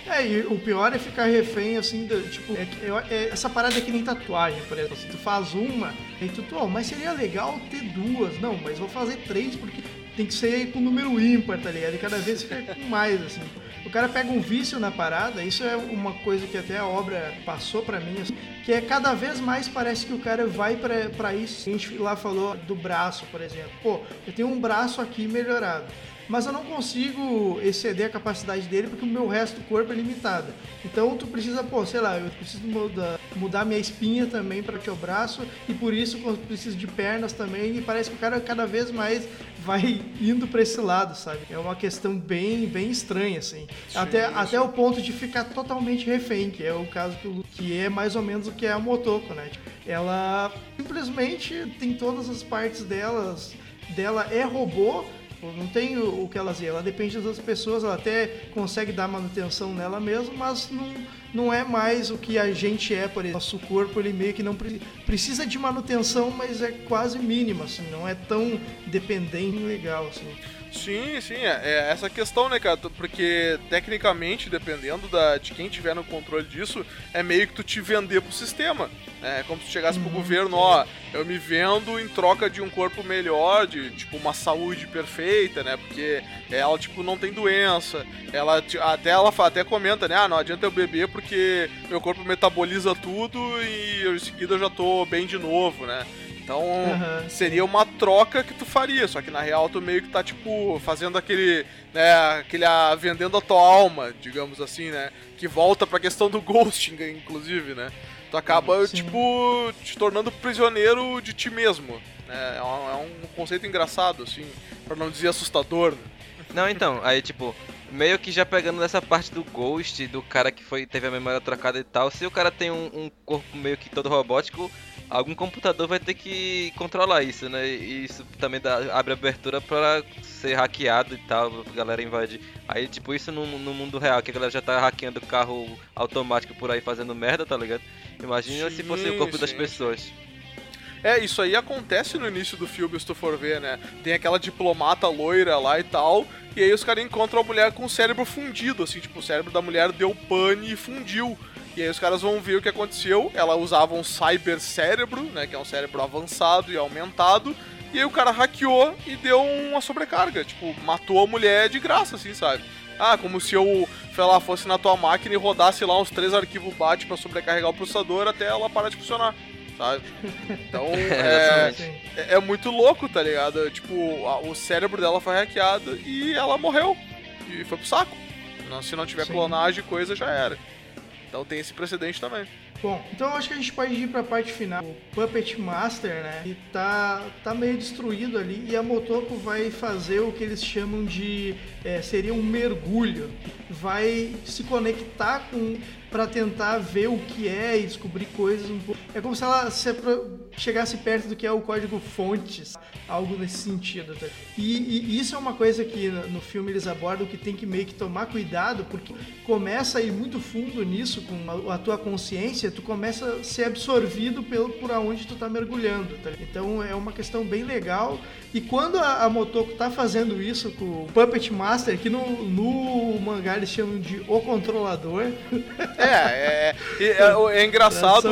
[SPEAKER 1] É, e o pior é ficar refém, assim, tipo, é, é, essa parada é que nem tatuagem, por exemplo. Se tu faz uma, e tu, oh, mas seria legal ter duas. Não, mas vou fazer três porque tem que ser com número ímpar, tá ligado? E cada vez fica com mais, assim. O cara pega um vício na parada, isso é uma coisa que até a obra passou para mim, assim, que é cada vez mais parece que o cara vai para isso. A gente lá falou do braço, por exemplo. Pô, eu tenho um braço aqui melhorado mas eu não consigo exceder a capacidade dele porque o meu resto do corpo é limitado. Então tu precisa, pô, sei lá, eu preciso mudar, mudar minha espinha também para o teu braço e por isso eu preciso de pernas também e parece que o cara cada vez mais vai [LAUGHS] indo para esse lado, sabe? É uma questão bem, bem estranha, assim. Sim, até, sim. até o ponto de ficar totalmente refém, que é o caso que, que é mais ou menos o que é a Motoko, né? Ela simplesmente tem todas as partes delas, dela é robô, Tipo, não tem o, o que ela dizer, ela depende das outras pessoas, ela até consegue dar manutenção nela mesma, mas não, não é mais o que a gente é, por exemplo. Nosso corpo ele meio que não precisa de manutenção, mas é quase mínima, assim, não é tão dependente legal, assim.
[SPEAKER 3] Sim, sim, é, é, essa questão, né, cara? Porque tecnicamente, dependendo da, de quem tiver no controle disso, é meio que tu te vender pro sistema. É como se chegasse uhum, pro governo, ó, eu me vendo em troca de um corpo melhor, de tipo uma saúde perfeita, né? Porque ela tipo não tem doença. Ela até ela até comenta, né? Ah, não adianta eu beber porque meu corpo metaboliza tudo e em seguida eu já tô bem de novo, né? Então uhum. seria uma troca que tu faria, só que na real tu meio que tá tipo fazendo aquele, né, aquele a, vendendo a tua alma, digamos assim, né, que volta para a questão do [LAUGHS] ghosting inclusive, né? Tu acaba Sim. tipo te tornando prisioneiro de ti mesmo, né? É um, é um conceito engraçado assim, para não dizer assustador. Né?
[SPEAKER 2] Não, então, aí tipo, meio que já pegando nessa parte do Ghost, do cara que foi teve a memória trocada e tal, se o cara tem um, um corpo meio que todo robótico, algum computador vai ter que controlar isso, né? E isso também dá, abre abertura para ser hackeado e tal, a galera invade. Aí, tipo, isso no, no, mundo real, que a galera já tá hackeando carro automático por aí fazendo merda, tá ligado? Imagina sim, se fosse o corpo sim, das pessoas.
[SPEAKER 3] É, isso aí acontece no início do filme, se tu for ver, né? Tem aquela diplomata loira lá e tal, e aí os caras encontram a mulher com o cérebro fundido, assim, tipo, o cérebro da mulher deu pane e fundiu. E aí os caras vão ver o que aconteceu. Ela usava um cyber cérebro, né? Que é um cérebro avançado e aumentado. E aí o cara hackeou e deu uma sobrecarga. Tipo, matou a mulher de graça, assim, sabe? Ah, como se eu, sei lá, fosse na tua máquina e rodasse lá uns três arquivos BAT para sobrecarregar o processador até ela parar de funcionar, sabe? Então, [LAUGHS] é, é, é, muito louco, tá ligado? Tipo, a, o cérebro dela foi hackeado e ela morreu. E foi pro saco. Se não tiver Sim. clonagem, coisa já era. Então tem esse precedente também.
[SPEAKER 1] Bom, então acho que a gente pode ir para a parte final. O Puppet Master, né? Ele tá, tá meio destruído ali e a Motoko vai fazer o que eles chamam de é, seria um mergulho. Vai se conectar com para tentar ver o que é e descobrir coisas um pouco. É como se ela se chegasse perto do que é o código fontes, algo nesse sentido. Tá? E, e, isso é uma coisa que no filme eles abordam que tem que meio que tomar cuidado, porque começa a ir muito fundo nisso com a, tua consciência, tu começa a ser absorvido pelo por aonde tu tá mergulhando. Tá? Então é uma questão bem legal. E quando a, a Motoko tá fazendo isso com o Puppet Master, que no, no mangá eles chamam de O Controlador. [LAUGHS]
[SPEAKER 3] É, é, é, é, é engraçado,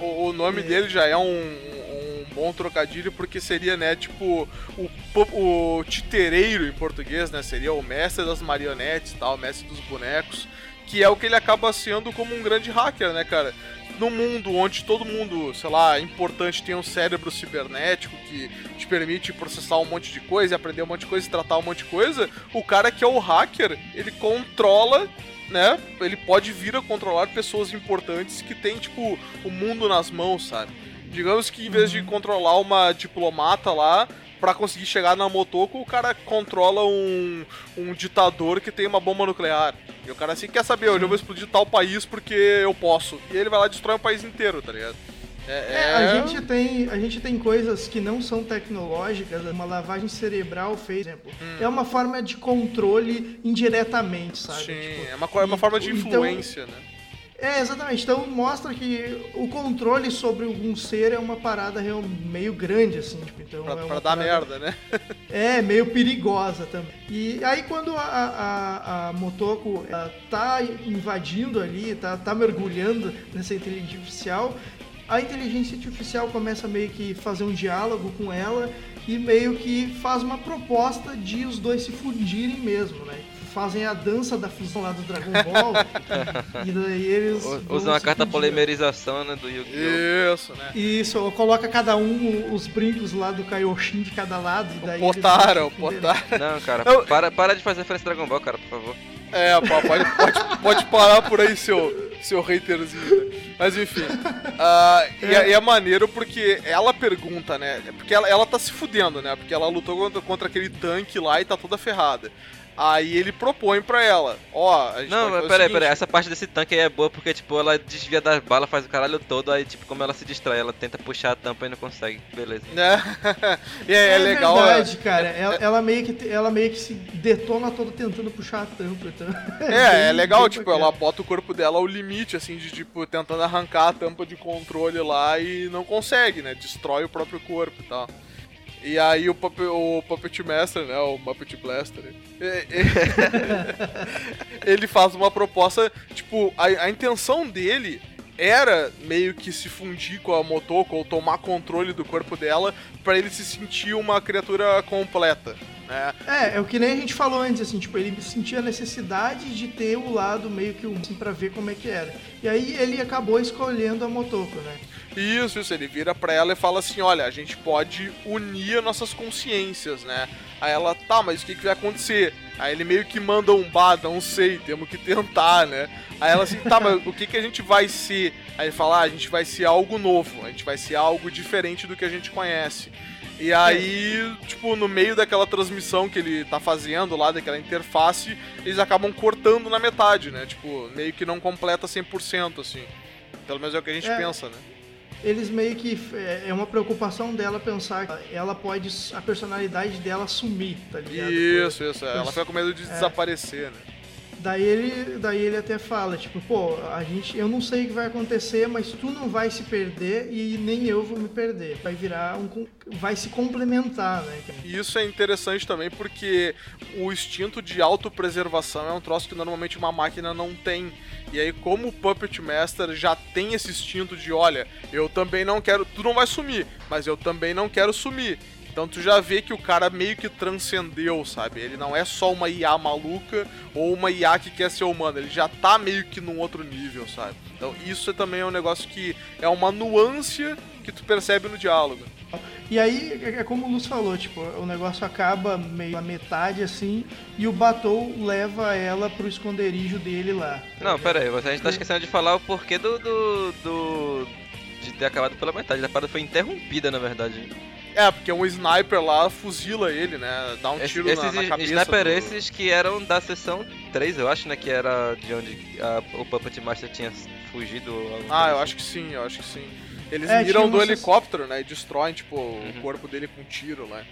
[SPEAKER 3] o, o, nome dele já é um, um bom trocadilho porque seria, né, tipo, o, o titereiro em português, né? Seria o mestre das marionetes tal, o mestre dos bonecos. Que é o que ele acaba sendo como um grande hacker, né, cara? No mundo onde todo mundo, sei lá, importante tem um cérebro cibernético que te permite processar um monte de coisa, aprender um monte de coisa e tratar um monte de coisa, o cara que é o hacker, ele controla né? Ele pode vir a controlar pessoas importantes que tem, tipo, o mundo nas mãos, sabe? Digamos que em vez de uhum. controlar uma diplomata lá, para conseguir chegar na Motoko, o cara controla um, um ditador que tem uma bomba nuclear. E o cara assim quer saber, hoje eu vou explodir tal país porque eu posso. E ele vai lá e destrói um país inteiro, tá ligado?
[SPEAKER 1] É, é, a, é. gente tem, a gente tem coisas que não são tecnológicas, uma lavagem cerebral fez, exemplo. Hum. É uma forma de controle indiretamente, sabe?
[SPEAKER 3] Sim, tipo, é uma, é uma forma de então influência, então, né?
[SPEAKER 1] É, exatamente. Então mostra que o controle sobre um ser é uma parada meio grande, assim. Tipo, então
[SPEAKER 3] pra,
[SPEAKER 1] é
[SPEAKER 3] pra dar merda, né? [LAUGHS]
[SPEAKER 1] é, meio perigosa também. E aí quando a, a, a Motoko tá invadindo ali, tá, tá mergulhando nessa inteligência artificial, a inteligência artificial começa meio que fazer um diálogo com ela e meio que faz uma proposta de os dois se fundirem mesmo, né? Fazem a dança da fusão lá do Dragon Ball. [LAUGHS] e daí eles.
[SPEAKER 2] Usam a carta polimerização, né? Do
[SPEAKER 3] Yu-Gi-Oh! Isso, né?
[SPEAKER 1] Isso, coloca cada um os brincos lá do Kaioshin de cada lado. E daí
[SPEAKER 3] botaram, botaram.
[SPEAKER 2] Não, cara, Eu... para, para de fazer referência Dragon Ball, cara, por favor.
[SPEAKER 3] É, pode, pode, pode parar por aí, seu, seu haterzinho. Né? Mas enfim. Uh, e, é, e, é, maneiro porque ela pergunta, né? Porque ela, ela tá se fudendo, né? Porque ela lutou contra, contra aquele tanque lá e tá toda ferrada. Aí ele propõe pra ela, ó, a gente
[SPEAKER 2] Não, mas peraí, peraí, essa parte desse tanque aí é boa porque, tipo, ela desvia das balas, faz o caralho todo, aí, tipo, como ela se distrai, ela tenta puxar a tampa e não consegue, beleza.
[SPEAKER 3] É, [LAUGHS] e é, é, é legal.
[SPEAKER 1] É verdade, cara, ela, ela, meio que, ela meio que se detona toda tentando puxar a tampa. Então... [LAUGHS]
[SPEAKER 3] É, é, legal, tipo, ela bota o corpo dela ao limite, assim, de, tipo, tentando arrancar a tampa de controle lá e não consegue, né, destrói o próprio corpo e tal. E aí o, Puppet, o Puppet Master, né, o Muppet Blaster, [LAUGHS] ele faz uma proposta, tipo, a, a intenção dele era meio que se fundir com a Motoko ou tomar controle do corpo dela para ele se sentir uma criatura completa. Né?
[SPEAKER 1] É, é o que nem a gente falou antes, assim, tipo, ele sentia a necessidade de ter o lado meio que um, assim, pra ver como é que era. E aí ele acabou escolhendo a Motoko, né?
[SPEAKER 3] Isso, isso, ele vira pra ela e fala assim, olha, a gente pode unir nossas consciências, né? Aí ela, tá, mas o que, que vai acontecer? Aí ele meio que manda um bah, não sei, temos que tentar, né? Aí ela assim, tá, mas o que, que a gente vai ser? Aí ele fala, ah, a gente vai ser algo novo, a gente vai ser algo diferente do que a gente conhece. E aí, tipo, no meio daquela transmissão que ele tá fazendo lá, daquela interface, eles acabam cortando na metade, né? Tipo, meio que não completa 100%, assim. Pelo menos é o que a gente é. pensa, né?
[SPEAKER 1] Eles meio que é, é uma preocupação dela pensar que ela pode a personalidade dela sumir, tá ligado?
[SPEAKER 3] Isso, isso. Ela fica com medo de é. desaparecer, né?
[SPEAKER 1] Daí ele, daí ele até fala, tipo, pô, a gente, eu não sei o que vai acontecer, mas tu não vai se perder e nem eu vou me perder. Vai virar um, vai se complementar, né?
[SPEAKER 3] E isso é interessante também porque o instinto de autopreservação é um troço que normalmente uma máquina não tem. E aí, como o Puppet Master já tem esse instinto de, olha, eu também não quero, tu não vai sumir, mas eu também não quero sumir. Então tu já vê que o cara meio que transcendeu, sabe? Ele não é só uma IA maluca ou uma IA que quer ser humana, ele já tá meio que num outro nível, sabe? Então isso também é um negócio que é uma nuance que tu percebe no diálogo.
[SPEAKER 1] E aí, é, é como o Luz falou, tipo, o negócio acaba meio a metade assim, e o Batou leva ela pro esconderijo dele lá.
[SPEAKER 2] Não, pera aí, a gente tá esquecendo de falar o porquê do. do, do de ter acabado pela metade. A parada foi interrompida, na verdade.
[SPEAKER 3] É, porque um sniper lá fuzila ele, né? Dá um tiro
[SPEAKER 2] esses,
[SPEAKER 3] na, na cabeça.
[SPEAKER 2] Sniper
[SPEAKER 3] do...
[SPEAKER 2] esses que eram da sessão 3, eu acho, né? Que era de onde a, o Puppet Master tinha fugido.
[SPEAKER 3] Ah, eu assim. acho que sim, eu acho que sim. Eles é, miram do helicóptero, né? E destroem, tipo, uhum. o corpo dele com um tiro lá.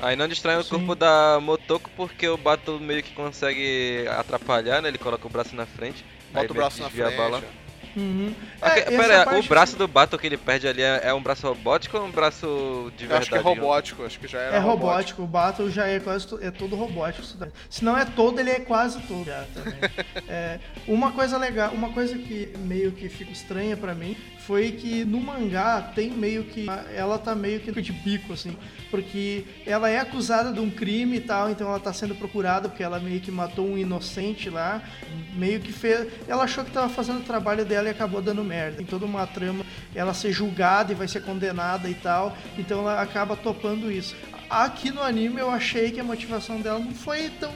[SPEAKER 2] Aí não destroem o corpo da Motoko porque o Bato meio que consegue atrapalhar, né? Ele coloca o braço na frente.
[SPEAKER 3] Bota o braço na frente. A bala.
[SPEAKER 1] Uhum. É,
[SPEAKER 2] pera,
[SPEAKER 1] parte-
[SPEAKER 2] o braço do Bato que ele perde ali é, é um braço robótico ou um braço de
[SPEAKER 3] Eu
[SPEAKER 2] verdade?
[SPEAKER 3] acho que é robótico, acho que já era
[SPEAKER 1] É robótico, o Battle já é quase é todo robótico. Se não é todo, ele é quase todo já. [LAUGHS] É, uma coisa legal, uma coisa que meio que fica estranha pra mim foi que no mangá tem meio que ela tá meio que de bico assim, porque ela é acusada de um crime e tal, então ela tá sendo procurada porque ela meio que matou um inocente lá, meio que fez, ela achou que tava fazendo o trabalho dela e acabou dando merda. Tem toda uma trama ela ser julgada e vai ser condenada e tal, então ela acaba topando isso. Aqui no anime eu achei que a motivação dela não foi tão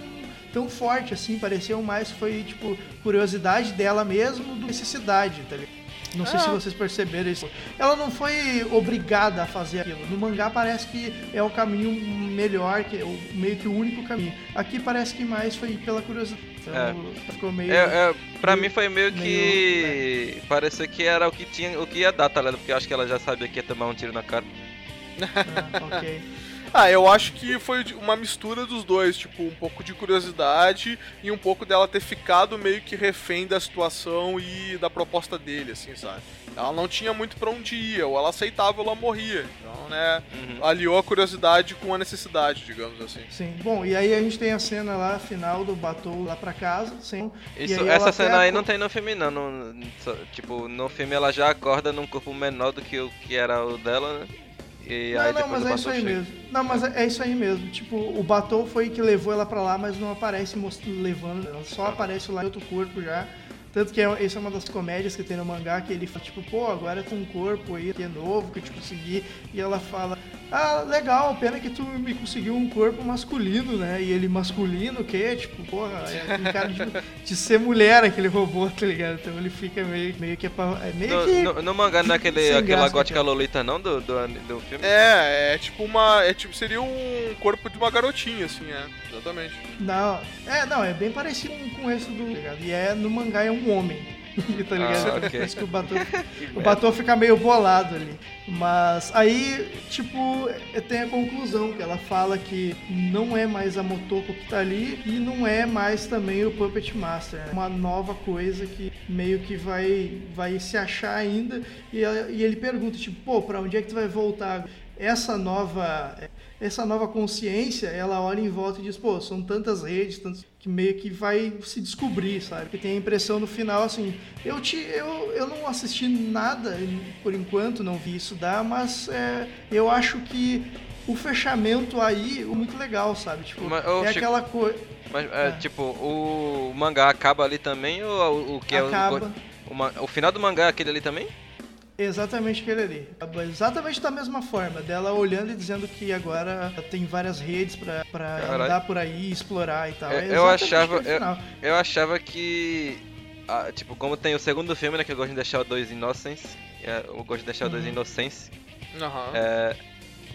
[SPEAKER 1] tão forte assim, pareceu mais foi tipo curiosidade dela mesmo do necessidade, tá ligado? Não sei
[SPEAKER 3] Ah.
[SPEAKER 1] se vocês perceberam isso. Ela não foi obrigada a fazer aquilo. No mangá parece que é o caminho melhor, que é o, meio que o único caminho. Aqui parece que mais foi pela curiosidade. Então ficou meio.
[SPEAKER 2] É, é, pra
[SPEAKER 1] meio-
[SPEAKER 2] mim foi meio
[SPEAKER 1] meio-
[SPEAKER 2] que. Pareceu que era o que tinha, o que ia dar, tá ligado? Porque eu acho que ela já sabia que ia tomar um tiro na cara.
[SPEAKER 1] Ah, ok. [LAUGHS]
[SPEAKER 3] Ah, eu acho que foi uma mistura dos dois, tipo, um pouco de curiosidade e um pouco dela ter ficado meio que refém da situação e da proposta dele, assim, sabe? Ela não tinha muito pra onde ir, ou ela aceitava ou ela morria. Então, né,
[SPEAKER 2] Uhum.
[SPEAKER 3] aliou a curiosidade com a necessidade, digamos assim.
[SPEAKER 1] Sim. Bom, e aí a gente tem a cena lá, final do Batou lá pra casa. Sim. E
[SPEAKER 2] Isso, essa cena aí
[SPEAKER 1] aco-
[SPEAKER 2] não tem no filme não. no- tipo, no filme ela já acorda num corpo menor do que o que era o dela, né? E
[SPEAKER 1] Não,
[SPEAKER 2] aí
[SPEAKER 1] não, mas é isso aí
[SPEAKER 2] chega.
[SPEAKER 1] mesmo. Não, mas é é isso aí mesmo. Tipo, o Batou foi que levou ela pra lá, mas não aparece levando. Ela só aparece lá em outro corpo já. Tanto que é, essa é uma das comédias que tem no mangá, que ele fala, tipo, pô, agora com um corpo aí que é novo, que eu te consegui. E ela fala, ah, legal, pena que tu me conseguiu um corpo masculino, né? E ele masculino, o quê? Tipo, porra, é um cara de, [LAUGHS] de ser mulher aquele robô, tá ligado? Então ele fica meio, meio que... É meio
[SPEAKER 2] No,
[SPEAKER 1] que...
[SPEAKER 2] no, no mangá não é aquele, aquela gótica. Lolita não do, do, do filme?
[SPEAKER 3] É, é tipo uma. É tipo, seria um corpo de uma garotinha, assim, é. Exatamente.
[SPEAKER 1] Não, é, não, é bem parecido com, com esse do. tá ligado? E é, no mangá é um homem. [LAUGHS] tá ligado?
[SPEAKER 2] Ah, ok.
[SPEAKER 1] Por isso que o Batou, [LAUGHS]
[SPEAKER 2] Que
[SPEAKER 1] o fica meio bolado ali. Mas aí, tipo, tem a conclusão que ela fala que não é mais a Motoko que tá ali e não é mais também o Puppet Master. É uma nova coisa que meio que vai, vai se achar ainda. E, ela- e ele pergunta, tipo, pô, pra onde é que tu vai voltar? Essa nova essa nova consciência, ela olha em volta e diz, pô, são tantas redes, tantos, que meio que vai se descobrir, sabe? Que tem a impressão no final, assim, eu, te, eu, eu não assisti nada, por enquanto, não vi isso dar, mas é, eu acho que o fechamento aí é muito legal, sabe? Tipo,
[SPEAKER 2] Mas, ô,
[SPEAKER 1] é
[SPEAKER 2] Chico,
[SPEAKER 1] aquela coisa...
[SPEAKER 2] Mas, é,
[SPEAKER 1] É.
[SPEAKER 2] tipo, o mangá acaba ali também ou o, o que é
[SPEAKER 1] Acaba.
[SPEAKER 2] o, o, ma- o final do mangá é aquele ali também?
[SPEAKER 1] Exatamente aquele ali. Exatamente da mesma forma, dela olhando e dizendo que agora tem várias redes pra, pra
[SPEAKER 2] Caralho.
[SPEAKER 1] andar por aí, explorar e tal.
[SPEAKER 2] Eu-
[SPEAKER 1] É
[SPEAKER 2] eu achava-
[SPEAKER 1] final.
[SPEAKER 2] Eu achava que. ah, tipo, como tem o segundo filme, né? Que eu gosto de deixar o 2 Innocence. é, Eu gosto de deixar o 2
[SPEAKER 1] Uhum.
[SPEAKER 2] Innocence.
[SPEAKER 3] Aham.
[SPEAKER 2] É,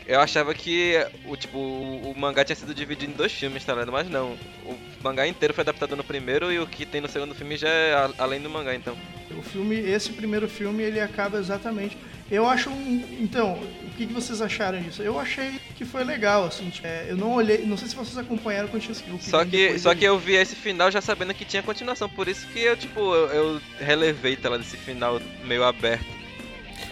[SPEAKER 2] eu achava que o tipo o, o mangá tinha sido dividido em dois filmes, tá ligado? Mas não. O mangá inteiro foi adaptado no primeiro e o que tem no segundo filme já é a- além do mangá, então.
[SPEAKER 1] O filme, esse primeiro filme, ele acaba exatamente. Eu acho um. Então, o que, que vocês acharam disso? Eu achei que foi legal, assim. tipo, é, eu não olhei. Não sei se vocês acompanharam quando tinha o
[SPEAKER 2] Só que, só
[SPEAKER 1] dele.
[SPEAKER 2] que eu vi esse final já sabendo que tinha continuação, por isso que eu, tipo, eu, eu relevei tá, lá, desse final meio aberto.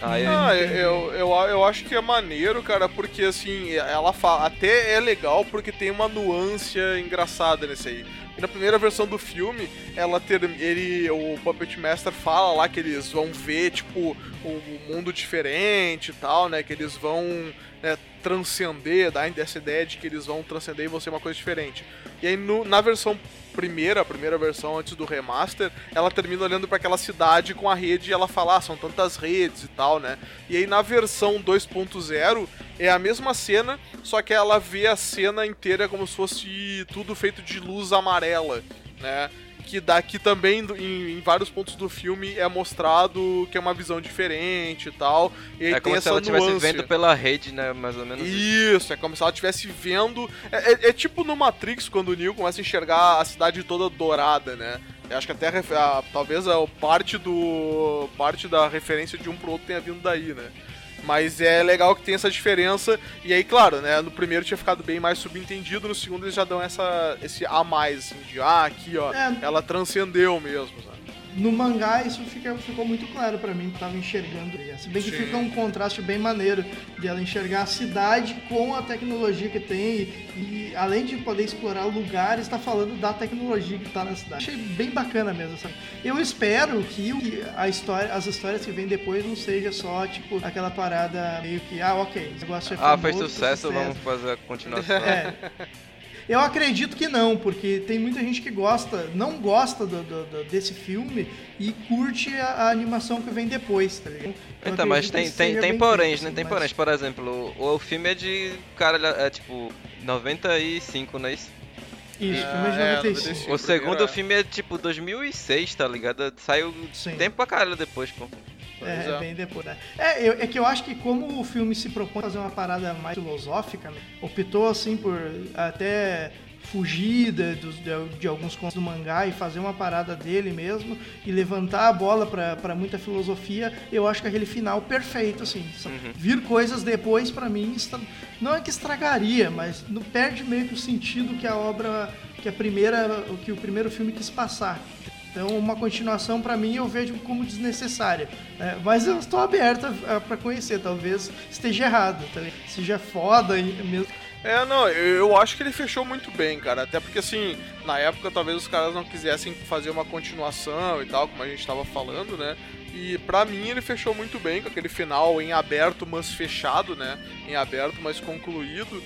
[SPEAKER 2] Aí,
[SPEAKER 3] Ah, eu, eu, eu acho que é maneiro, cara, porque assim, ela fala, até é legal porque tem uma nuance engraçada nesse aí. E na primeira versão do filme, ela ter, ele, o Puppet Master fala lá que eles vão ver, tipo, um mundo diferente e tal, né? Que eles vão né, transcender, dá essa ideia de que eles vão transcender e vão ser uma coisa diferente. E aí no- na versão primeira, a primeira versão antes do remaster, ela termina olhando para aquela cidade com a rede e ela fala, ah, são tantas redes e tal, né? E aí na versão 2.0 é a mesma cena, só que ela vê a cena inteira como se fosse tudo feito de luz amarela, né? Que daqui também, em, em vários pontos do filme, é mostrado que é uma visão diferente e tal. E
[SPEAKER 2] é como se ela estivesse vendo pela rede, né? Mais ou menos. isso.
[SPEAKER 3] Isso, é como se ela estivesse vendo. É, é- é tipo no Matrix, quando o Neo começa a enxergar a cidade toda dourada, né? Eu acho que até a- talvez a parte do. parte da referência de um pro outro tenha vindo daí, né? Mas é legal que tem essa diferença. E aí, claro, né? No primeiro tinha ficado bem mais subentendido, no segundo eles já dão essa, esse a mais, assim, de ah, aqui, ó,
[SPEAKER 1] É.
[SPEAKER 3] ela transcendeu mesmo, sabe?
[SPEAKER 1] No mangá isso fica, ficou muito claro pra mim, que tava enxergando. Se bem que
[SPEAKER 3] Sim.
[SPEAKER 1] fica um contraste bem maneiro de ela enxergar a cidade com a tecnologia que tem e, e além de poder explorar lugares, tá falando da tecnologia que tá na cidade. Achei bem bacana mesmo, sabe? Eu espero que a história, as histórias que vêm depois não seja só, tipo, aquela parada meio que, ah, ok, esse negócio é
[SPEAKER 2] Ah, fez
[SPEAKER 1] foi
[SPEAKER 2] sucesso, vamos fazer a continuação.
[SPEAKER 1] é. [LAUGHS] Eu acredito que não, porque tem muita gente que gosta, não gosta do, do- do- desse filme e curte a, a animação que vem depois, tá ligado? Eu
[SPEAKER 2] Então, mas tem, tem, tem poréns, né?
[SPEAKER 1] assim,
[SPEAKER 2] Tem
[SPEAKER 1] mas-
[SPEAKER 2] poréns. Por exemplo, o, o filme é de. Cara, é, é tipo 95, não é isso?
[SPEAKER 1] Isso,
[SPEAKER 3] É,
[SPEAKER 1] filme de
[SPEAKER 3] é,
[SPEAKER 1] 95.
[SPEAKER 3] 95.
[SPEAKER 2] O segundo
[SPEAKER 3] é.
[SPEAKER 2] filme é tipo 2006, tá ligado? Saiu
[SPEAKER 1] Sim.
[SPEAKER 2] tempo pra caralho depois, pô.
[SPEAKER 1] É,
[SPEAKER 3] é.
[SPEAKER 1] bem depois, né? É, eu- é que eu acho que como o filme se propõe a fazer uma parada mais filosófica, né? optou assim por até fugir de, de- de alguns contos do mangá e fazer uma parada dele mesmo e levantar a bola pra pra muita filosofia, eu acho que aquele final perfeito, assim.
[SPEAKER 2] Uhum.
[SPEAKER 1] Vir coisas depois, pra mim, não é que estragaria, mas não perde meio que o sentido que a obra, que a primeira, o que o primeiro filme quis passar. Então, uma continuação pra mim eu vejo como desnecessária. né? mas eu estou aberto a- a- pra conhecer, talvez esteja errado, tá ligado? seja foda mesmo.
[SPEAKER 3] É, não, eu, acho que ele fechou muito bem, cara. Até porque, assim, na época talvez os caras não quisessem fazer uma continuação e tal, como a gente tava falando, né? E pra mim ele fechou muito bem com aquele final em aberto, mas fechado, né? Em aberto, mas concluído.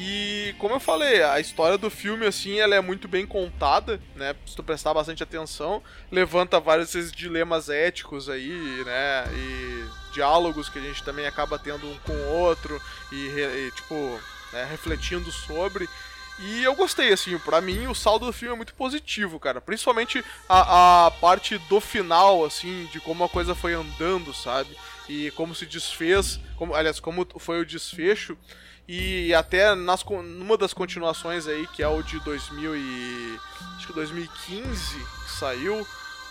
[SPEAKER 3] E como eu falei, a história do filme, assim, ela é muito bem contada, né? Se tu prestar bastante atenção, levanta vários esses dilemas éticos aí, né? E diálogos que a gente também acaba tendo um com o outro e, e, tipo, né, refletindo sobre. E eu gostei, assim, pra mim o saldo do filme é muito positivo, cara. Principalmente a, a parte do final, assim, de como a coisa foi andando, sabe? E como se desfez, como, aliás, como foi o desfecho. E até nas, numa das continuações aí, que é o de 2000 e, acho que 2015, que saiu,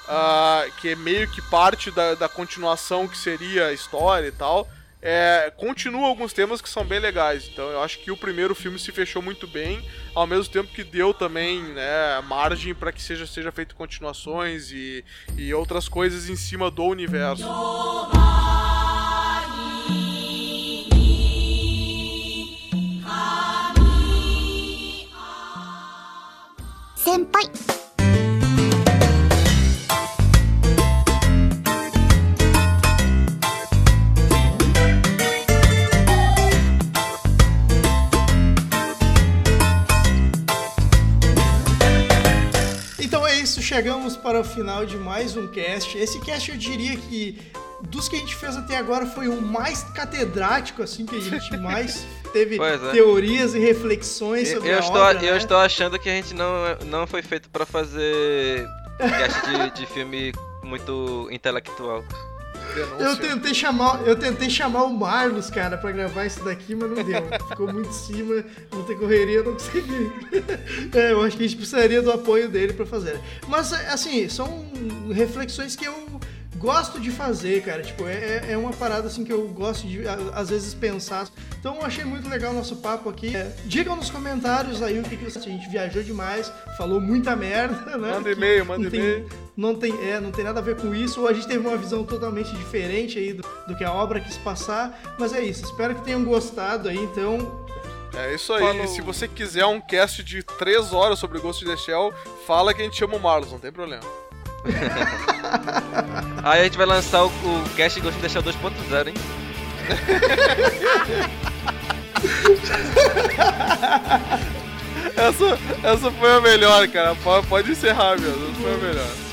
[SPEAKER 3] ah, que é meio que parte da, da continuação que seria a história e tal, é, continua alguns temas que são bem legais. Então eu acho que o primeiro filme se fechou muito bem, ao mesmo tempo que deu também né, margem para que seja, seja feito continuações e, e outras coisas em cima do universo.
[SPEAKER 4] 先輩
[SPEAKER 1] Então é isso, chegamos para o final de mais um cast. Esse cast eu diria que dos que a gente fez até agora foi o mais catedrático, assim, que a gente [LAUGHS] mais teve
[SPEAKER 2] é.
[SPEAKER 1] teorias e reflexões
[SPEAKER 2] Eu,
[SPEAKER 1] sobre
[SPEAKER 2] eu
[SPEAKER 1] a
[SPEAKER 2] estou,
[SPEAKER 1] obra.
[SPEAKER 2] eu
[SPEAKER 1] né?
[SPEAKER 2] estou achando que a gente não, não foi feito pra fazer cast de, de filme muito intelectual.
[SPEAKER 3] Denúncia.
[SPEAKER 1] Eu tentei chamar, eu tentei chamar o Marlos, cara, pra gravar isso daqui, mas não deu. Ficou muito em cima, não tem correria, não consegui. [LAUGHS] É, eu acho que a gente precisaria do apoio dele pra fazer. Mas, assim, são reflexões que eu gosto de fazer, cara. Tipo, é, é uma parada assim que eu gosto de, às vezes, pensar. Então, eu achei muito legal o nosso papo aqui. É, digam nos comentários aí o que, que você... A gente viajou demais, falou muita merda, né?
[SPEAKER 3] Manda e-mail, manda
[SPEAKER 1] não tem-
[SPEAKER 3] e-mail.
[SPEAKER 1] não tem, é, não tem nada a ver com isso, ou a gente teve uma visão totalmente diferente aí do, do que a obra quis passar, mas é isso, espero que tenham gostado aí, então,
[SPEAKER 3] É isso aí.
[SPEAKER 2] Falou.
[SPEAKER 3] Se você quiser um cast de 3 horas sobre Ghost in the Shell, fala que a gente chama o Marlos, não tem problema. [LAUGHS]
[SPEAKER 2] Aí a gente vai lançar o, o cast Ghost Shell 2.0, hein? [LAUGHS]
[SPEAKER 3] Essa, essa foi a melhor, cara. Pode encerrar, meu. Essa foi a melhor.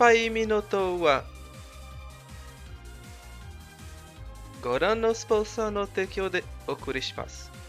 [SPEAKER 5] ぱいミ
[SPEAKER 2] ノトはご覧のスポンサーの提供でお送りします。